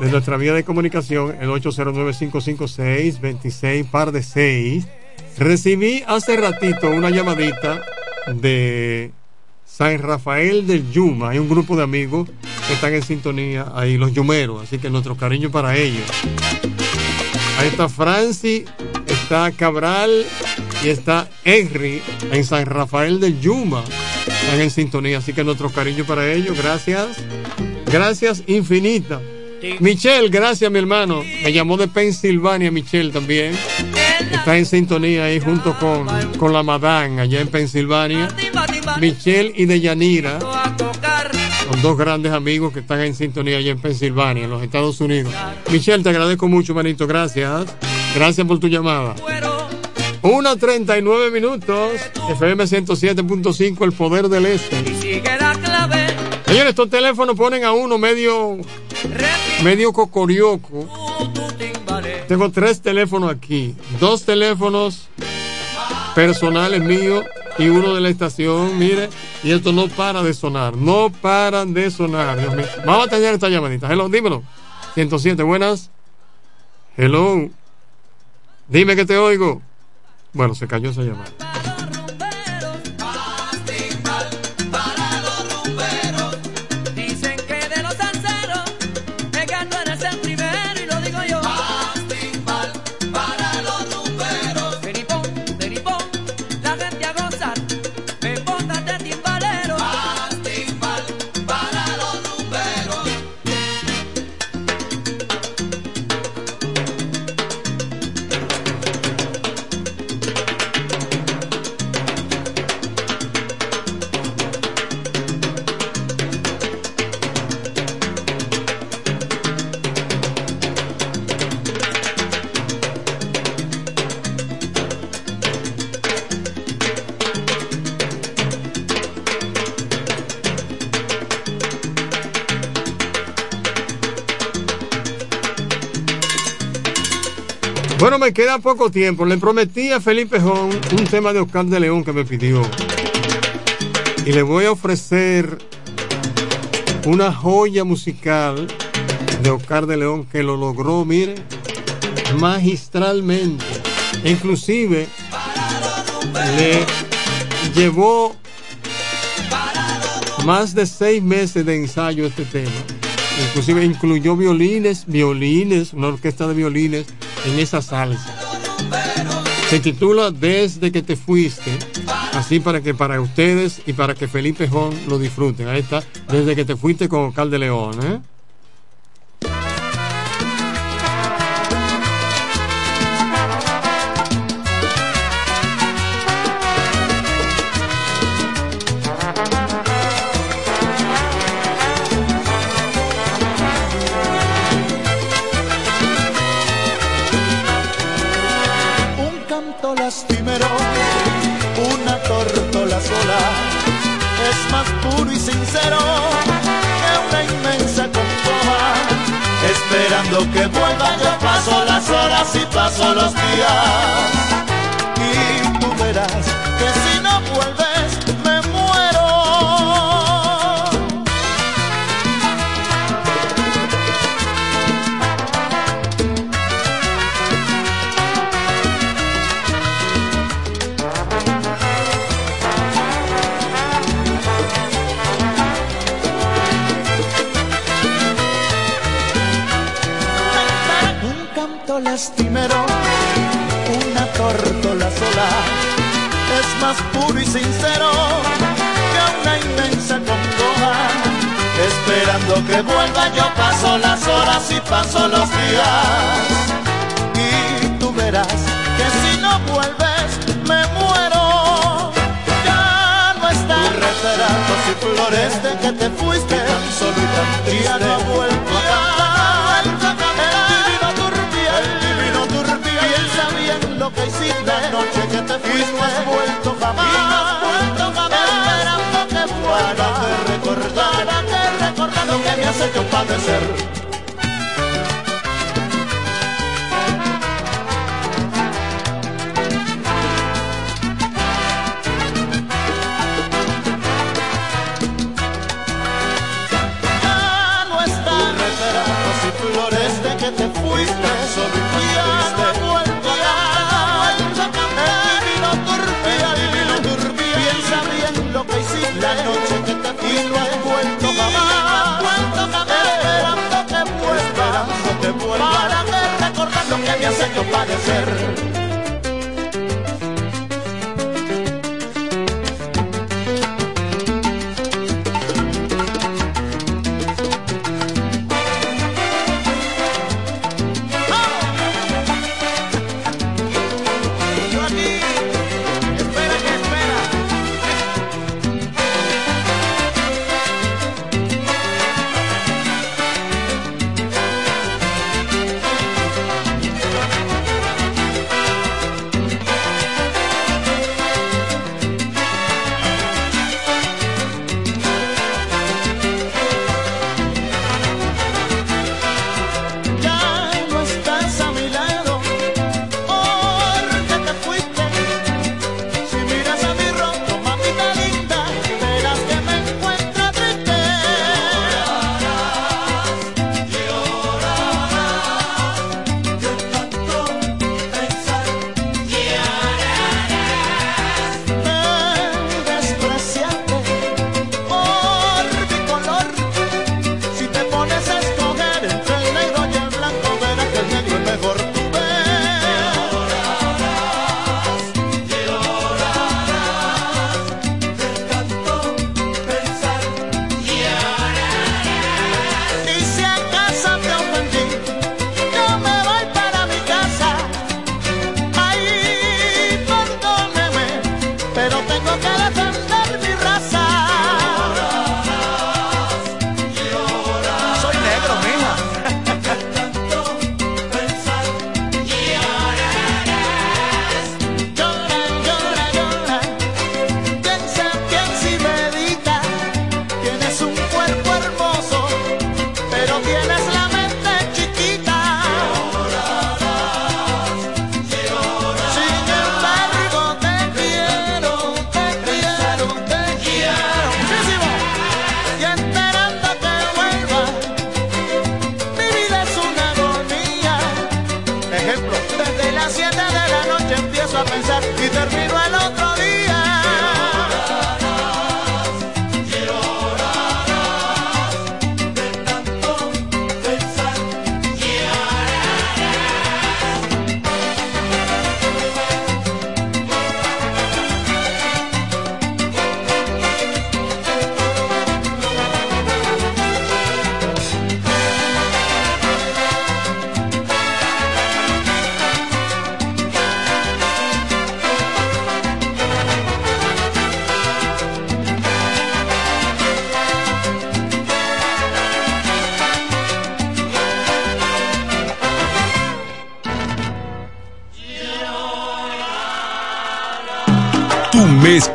de nuestra vía de comunicación, el 809-556-26 par de 6. Recibí hace ratito una llamadita de San Rafael del Yuma. Hay un grupo de amigos que están en sintonía ahí, los yumeros. Así que nuestro cariño para ellos. Ahí está Franci, está Cabral y está Henry en San Rafael del Yuma. Están en sintonía, así que nuestro cariño para ellos. Gracias. Gracias infinita. Michelle, gracias mi hermano. Me llamó de Pensilvania Michelle también. está en sintonía ahí junto con, con la Madame allá en Pensilvania. Michelle y Deyanira, son dos grandes amigos que están en sintonía allá en Pensilvania, en los Estados Unidos. Michelle, te agradezco mucho, manito, gracias. Gracias por tu llamada. 1.39 minutos, FM 107.5, el poder del este. Señores, estos teléfonos ponen a uno medio, medio cocorioco. Tengo tres teléfonos aquí, dos teléfonos personales míos y uno de la estación, mire, y esto no para de sonar, no paran de sonar, Dios mío. Vamos a tener esta llamadita. Hello, dímelo. 107, buenas. Hello. Dime que te oigo. Bueno, se cayó esa llamada. Me queda poco tiempo. Le prometí a Felipe Jón un tema de Oscar de León que me pidió. Y le voy a ofrecer una joya musical de Oscar de León que lo logró, mire, magistralmente. Inclusive le llevó más de seis meses de ensayo este tema. Inclusive incluyó violines, violines, una orquesta de violines en esa salsa. Se titula Desde que te fuiste, así para que para ustedes y para que Felipe Jón lo disfruten. Ahí está, Desde que te fuiste con Oscar de León, ¿eh? Lastimero, una tórtola sola, es más puro y sincero que una inmensa concoba. Esperando que vuelva, yo paso las horas y paso los días. Y tú verás que si no vuelves, lastimero, una tórtola sola, es más puro y sincero que una inmensa congoja. Esperando que vuelva, yo paso las horas y paso los días. Y tú verás que si no vuelves, me muero. Ya no está. Tus retratos y flores de que te fuiste, tan solo y tan triste. Ya no ha vuelto a lo que hiciste la noche que te fuiste. Y no has vuelto jamás. Y no has vuelto jamás. Esperando que vuelva. Para que recordar, para que recordar lo que me has hecho padecer. padecer.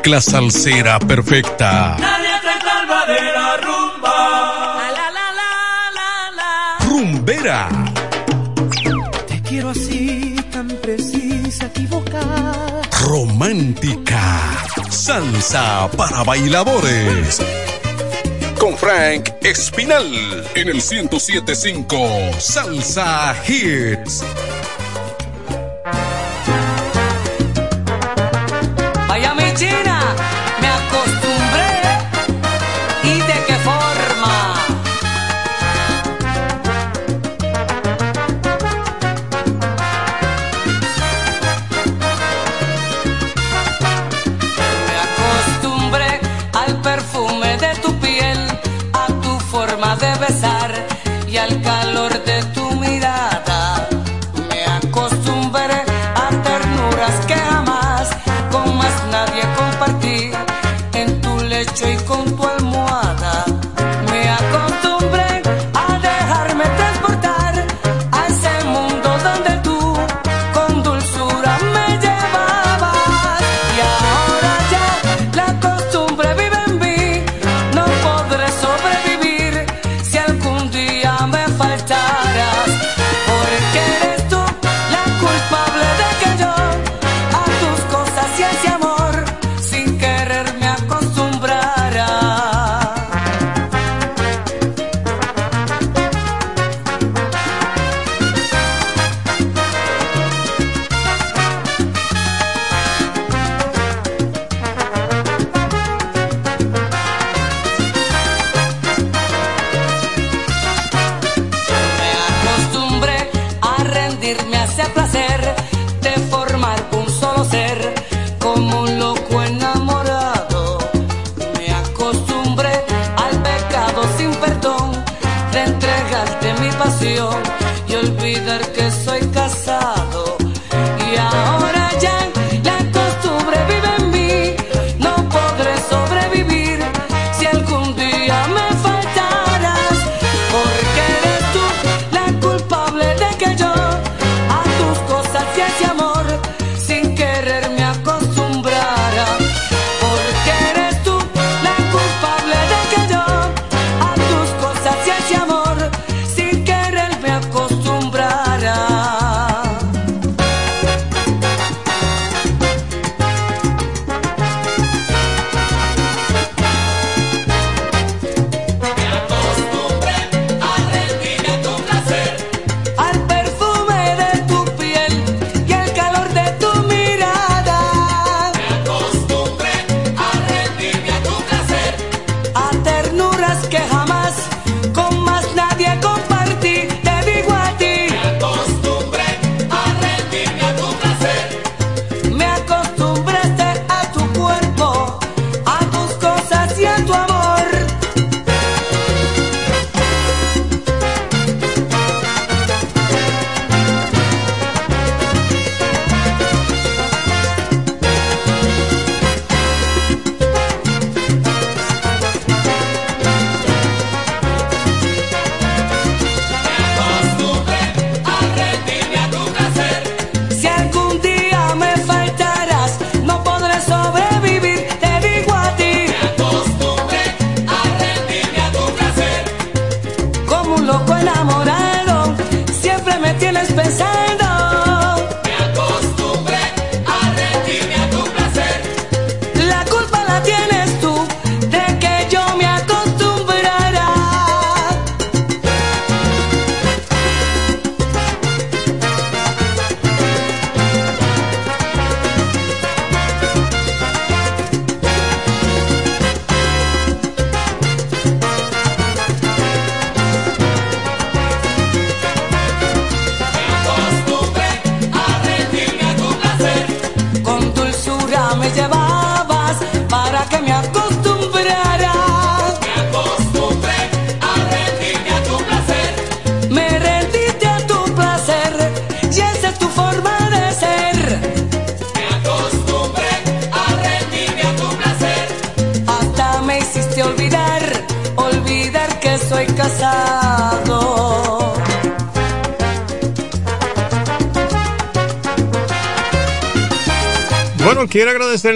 mezcla salsera perfecta. La letra calma de la rumba. La, la, la, Rumbera. Te quiero así, tan precisa, equivocada. Romántica. Salsa para bailadores. Con Frank Espinal en el 1075 Salsa Hits.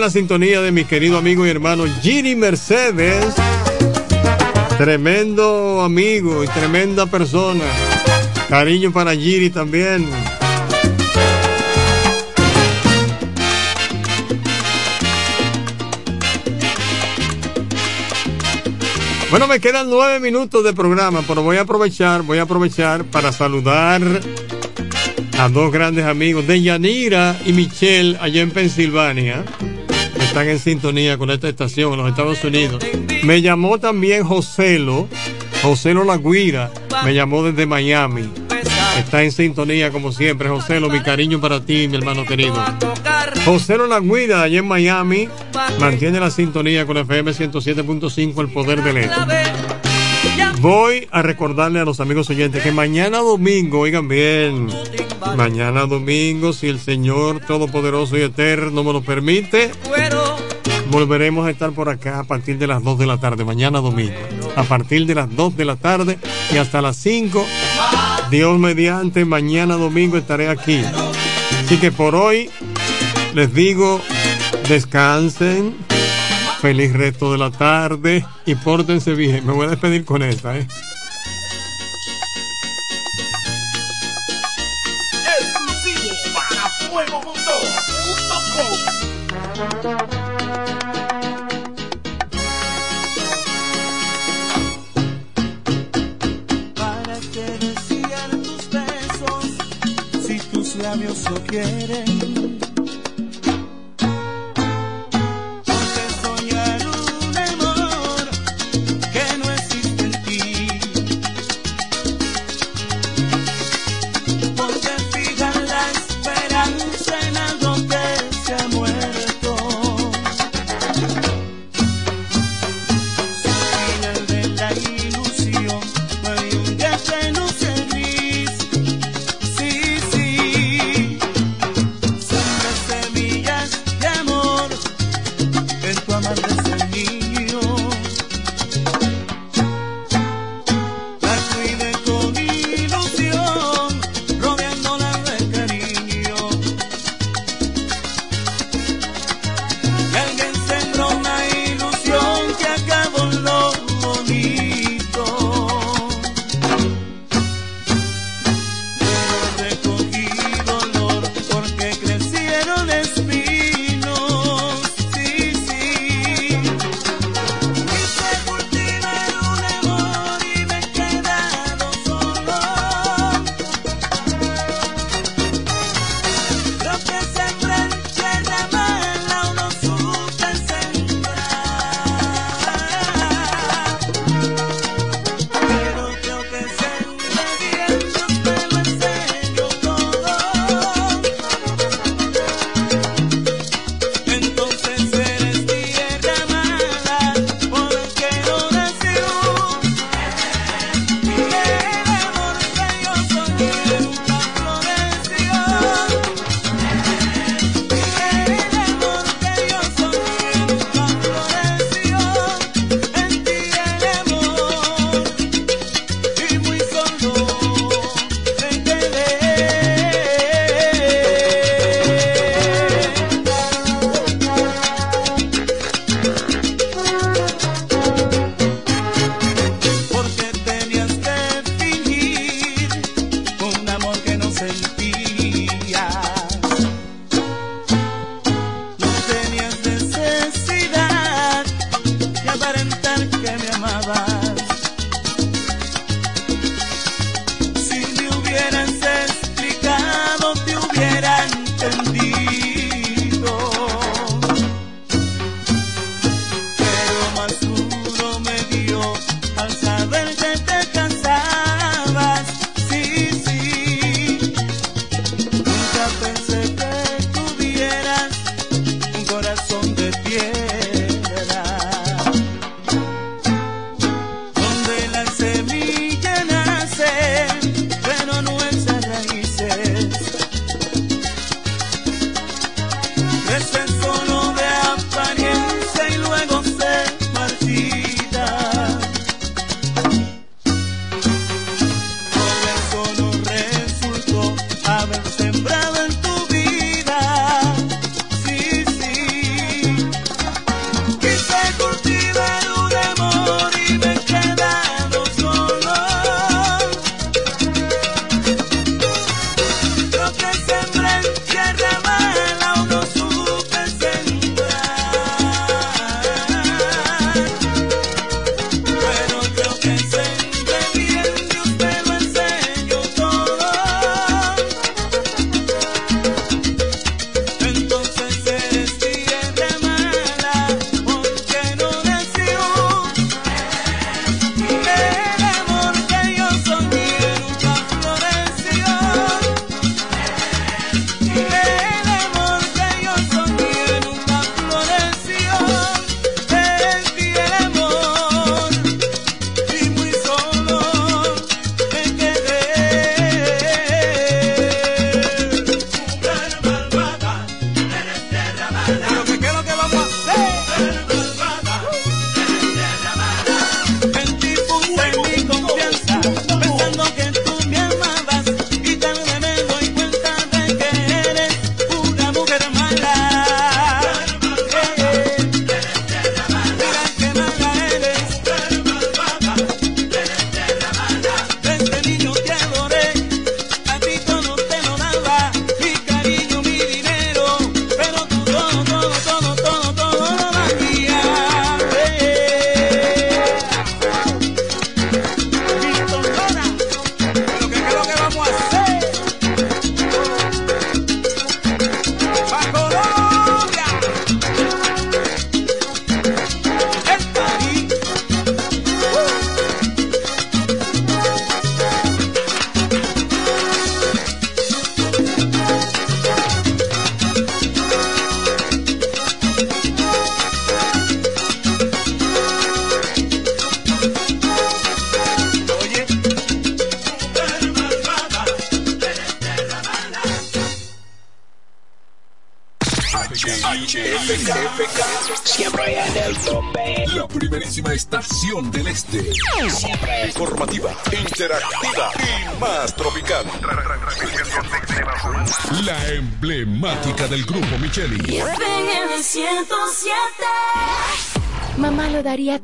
La sintonía de mi querido amigo y hermano Giri Mercedes. Tremendo amigo y tremenda persona. Cariño para Giri también. Bueno, me quedan nueve minutos de programa, pero voy a aprovechar, voy a aprovechar para saludar a dos grandes amigos de Yanira y Michelle allá en Pensilvania. Están en sintonía con esta estación en los Estados Unidos. Me llamó también Joselo, Joselo La Guira, me llamó desde Miami. Está en sintonía como siempre, Joselo, mi cariño para ti, mi hermano querido. Joselo La Guira, allá en Miami, mantiene la sintonía con FM 107.5, el poder del éter. Voy a recordarle a los amigos oyentes que mañana domingo, oigan bien, mañana domingo, si el Señor Todopoderoso y Eterno me lo permite, volveremos a estar por acá a partir de las 2 de la tarde, mañana domingo, a partir de las 2 de la tarde y hasta las 5. Dios mediante, mañana domingo estaré aquí. Así que por hoy les digo, descansen, feliz resto de la tarde y pórtense bien. Me voy a despedir con esta, ¿eh? Labios lo quieren?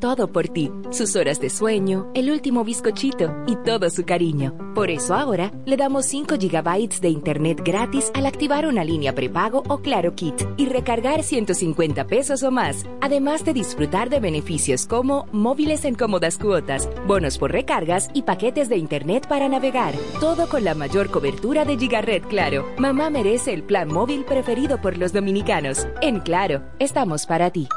Todo por ti, sus horas de sueño, el último bizcochito y todo su cariño. Por eso ahora le damos 5 GB de internet gratis al activar una línea prepago o Claro Kit y recargar 150 pesos o más, además de disfrutar de beneficios como móviles en cómodas cuotas, bonos por recargas y paquetes de internet para navegar. Todo con la mayor cobertura de Gigaret Claro. Mamá merece el plan móvil preferido por los dominicanos. En Claro, estamos para ti.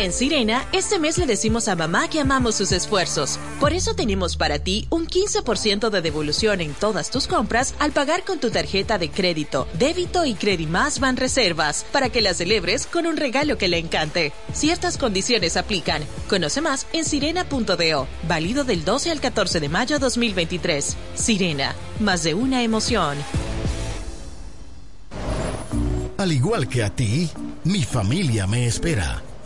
En Sirena, este mes le decimos a mamá que amamos sus esfuerzos. Por eso tenemos para ti un 15% de devolución en todas tus compras al pagar con tu tarjeta de crédito, débito y Credimás Van Reservas para que la celebres con un regalo que le encante. Ciertas condiciones aplican. Conoce más en sirena.do. Válido del 12 al 14 de mayo 2023. Sirena, más de una emoción. Al igual que a ti, mi familia me espera.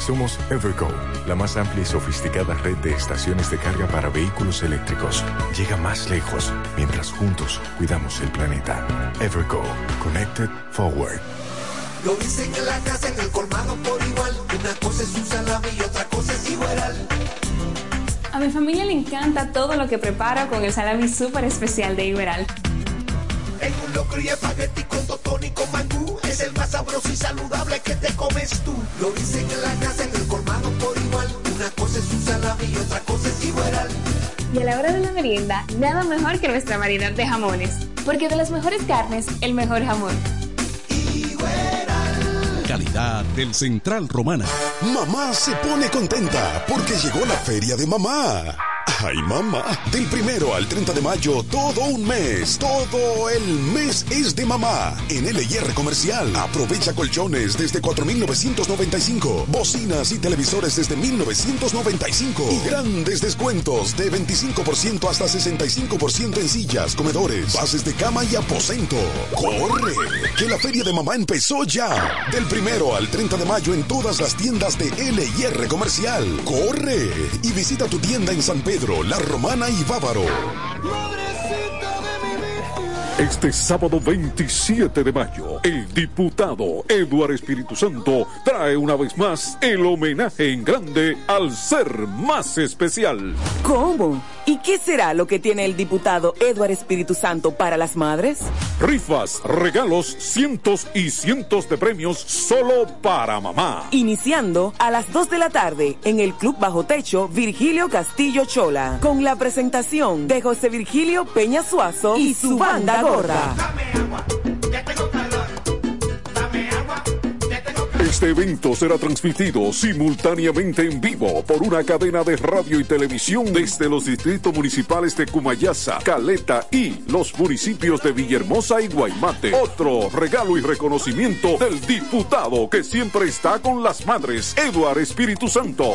Somos Evergo, la más amplia y sofisticada red de estaciones de carga para vehículos eléctricos. Llega más lejos mientras juntos cuidamos el planeta. Evergo, Connected Forward. Lo dicen en la casa, en el colmado por igual. Una cosa es un salami y otra cosa es igual. A mi familia le encanta todo lo que preparo con el salami súper especial de Iberal. En un locro y espagueti con totón y con mangú. Es el más sabroso y saludable que te comes tú. Lo dicen en la casa, en el colmado por igual. Una cosa es un salami y otra cosa es igual. Y a la hora de la merienda, nada mejor que nuestra variedad de jamones. Porque de las mejores carnes, el mejor jamón. Calidad del Central Romana. Mamá se pone contenta porque llegó la feria de mamá. Ay, mamá. Del primero al 30 de mayo, todo un mes. Todo el mes es de mamá. En LIR Comercial. Aprovecha colchones desde 4,995. Bocinas y televisores desde 1,995. Y grandes descuentos de 25% hasta 65% en sillas, comedores, bases de cama y aposento. ¡Corre! Que la feria de mamá empezó ya. Del primero al 30 de mayo en todas las tiendas de LIR Comercial. ¡Corre! Y visita tu tienda en San Pedro. La Romana y Bávaro. Este sábado 27 de mayo, el diputado Eduardo Espíritu Santo trae una vez más el homenaje en grande al ser más especial. ¿Cómo? ¿Y qué será lo que tiene el diputado Eduardo Espíritu Santo para las madres? Rifas, regalos, cientos y cientos de premios solo para mamá. Iniciando a las 2 de la tarde en el Club Bajo Techo Virgilio Castillo Chola, con la presentación de José Virgilio Peña Suazo y su banda gorda. Este evento será transmitido simultáneamente en vivo por una cadena de radio y televisión desde los distritos municipales de Cumayasa, Caleta y los municipios de Villahermosa y Guaymate. Otro regalo y reconocimiento del diputado que siempre está con las madres, Eduard Espíritu Santo.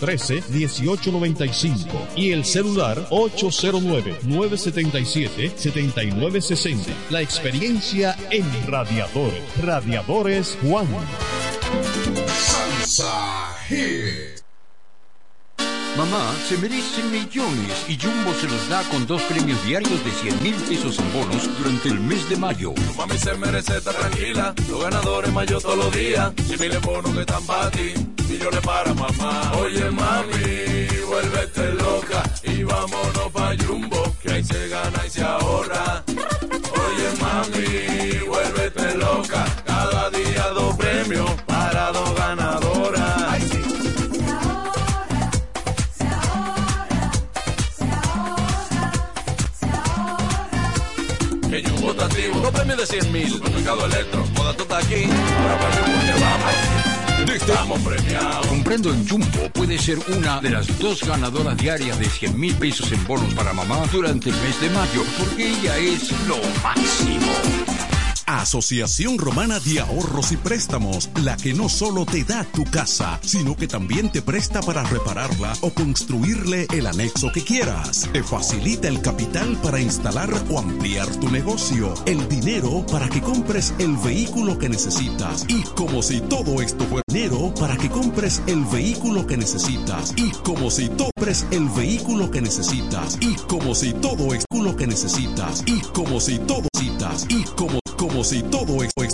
1895 y el celular 809-977-7960. La experiencia en radiadores. Radiadores Juan. Salsa Hit. Mamá se merece millones y Jumbo se los da con dos premios diarios de 100 mil pesos en bonos durante el mes de mayo. Mami se merece estar tranquila, los ganadores mayo todos los días. Si miles bonos que están para ti, millones para mamá. Oye mami, vuélvete loca y vámonos pa' Jumbo, que ahí se gana y se ahorra. Oye mami, vuélvete loca, cada día dos premios para dos ganadoras. Ay, sí. Que Jumbo está activo, dos premios de 100 mil. Supermercado Electro, moda tú estás aquí. Ahora para Jumbo vamos. Estamos premiados. Comprando en Jumbo puede ser una de las dos ganadoras diarias de 100 mil pesos en bonos para mamá durante el mes de mayo, porque ella es lo máximo. Asociación Romana de Ahorros y Préstamos, la que no solo te da tu casa, sino que también te presta para repararla o construirle el anexo que quieras. Te facilita el capital para instalar o ampliar tu negocio, el dinero para que compres el vehículo que necesitas y como si todo esto fuera dinero para que compres el vehículo que necesitas y como si compres el vehículo que necesitas y como si todo esto lo que necesitas y como si todo necesitas y como como si todo esto,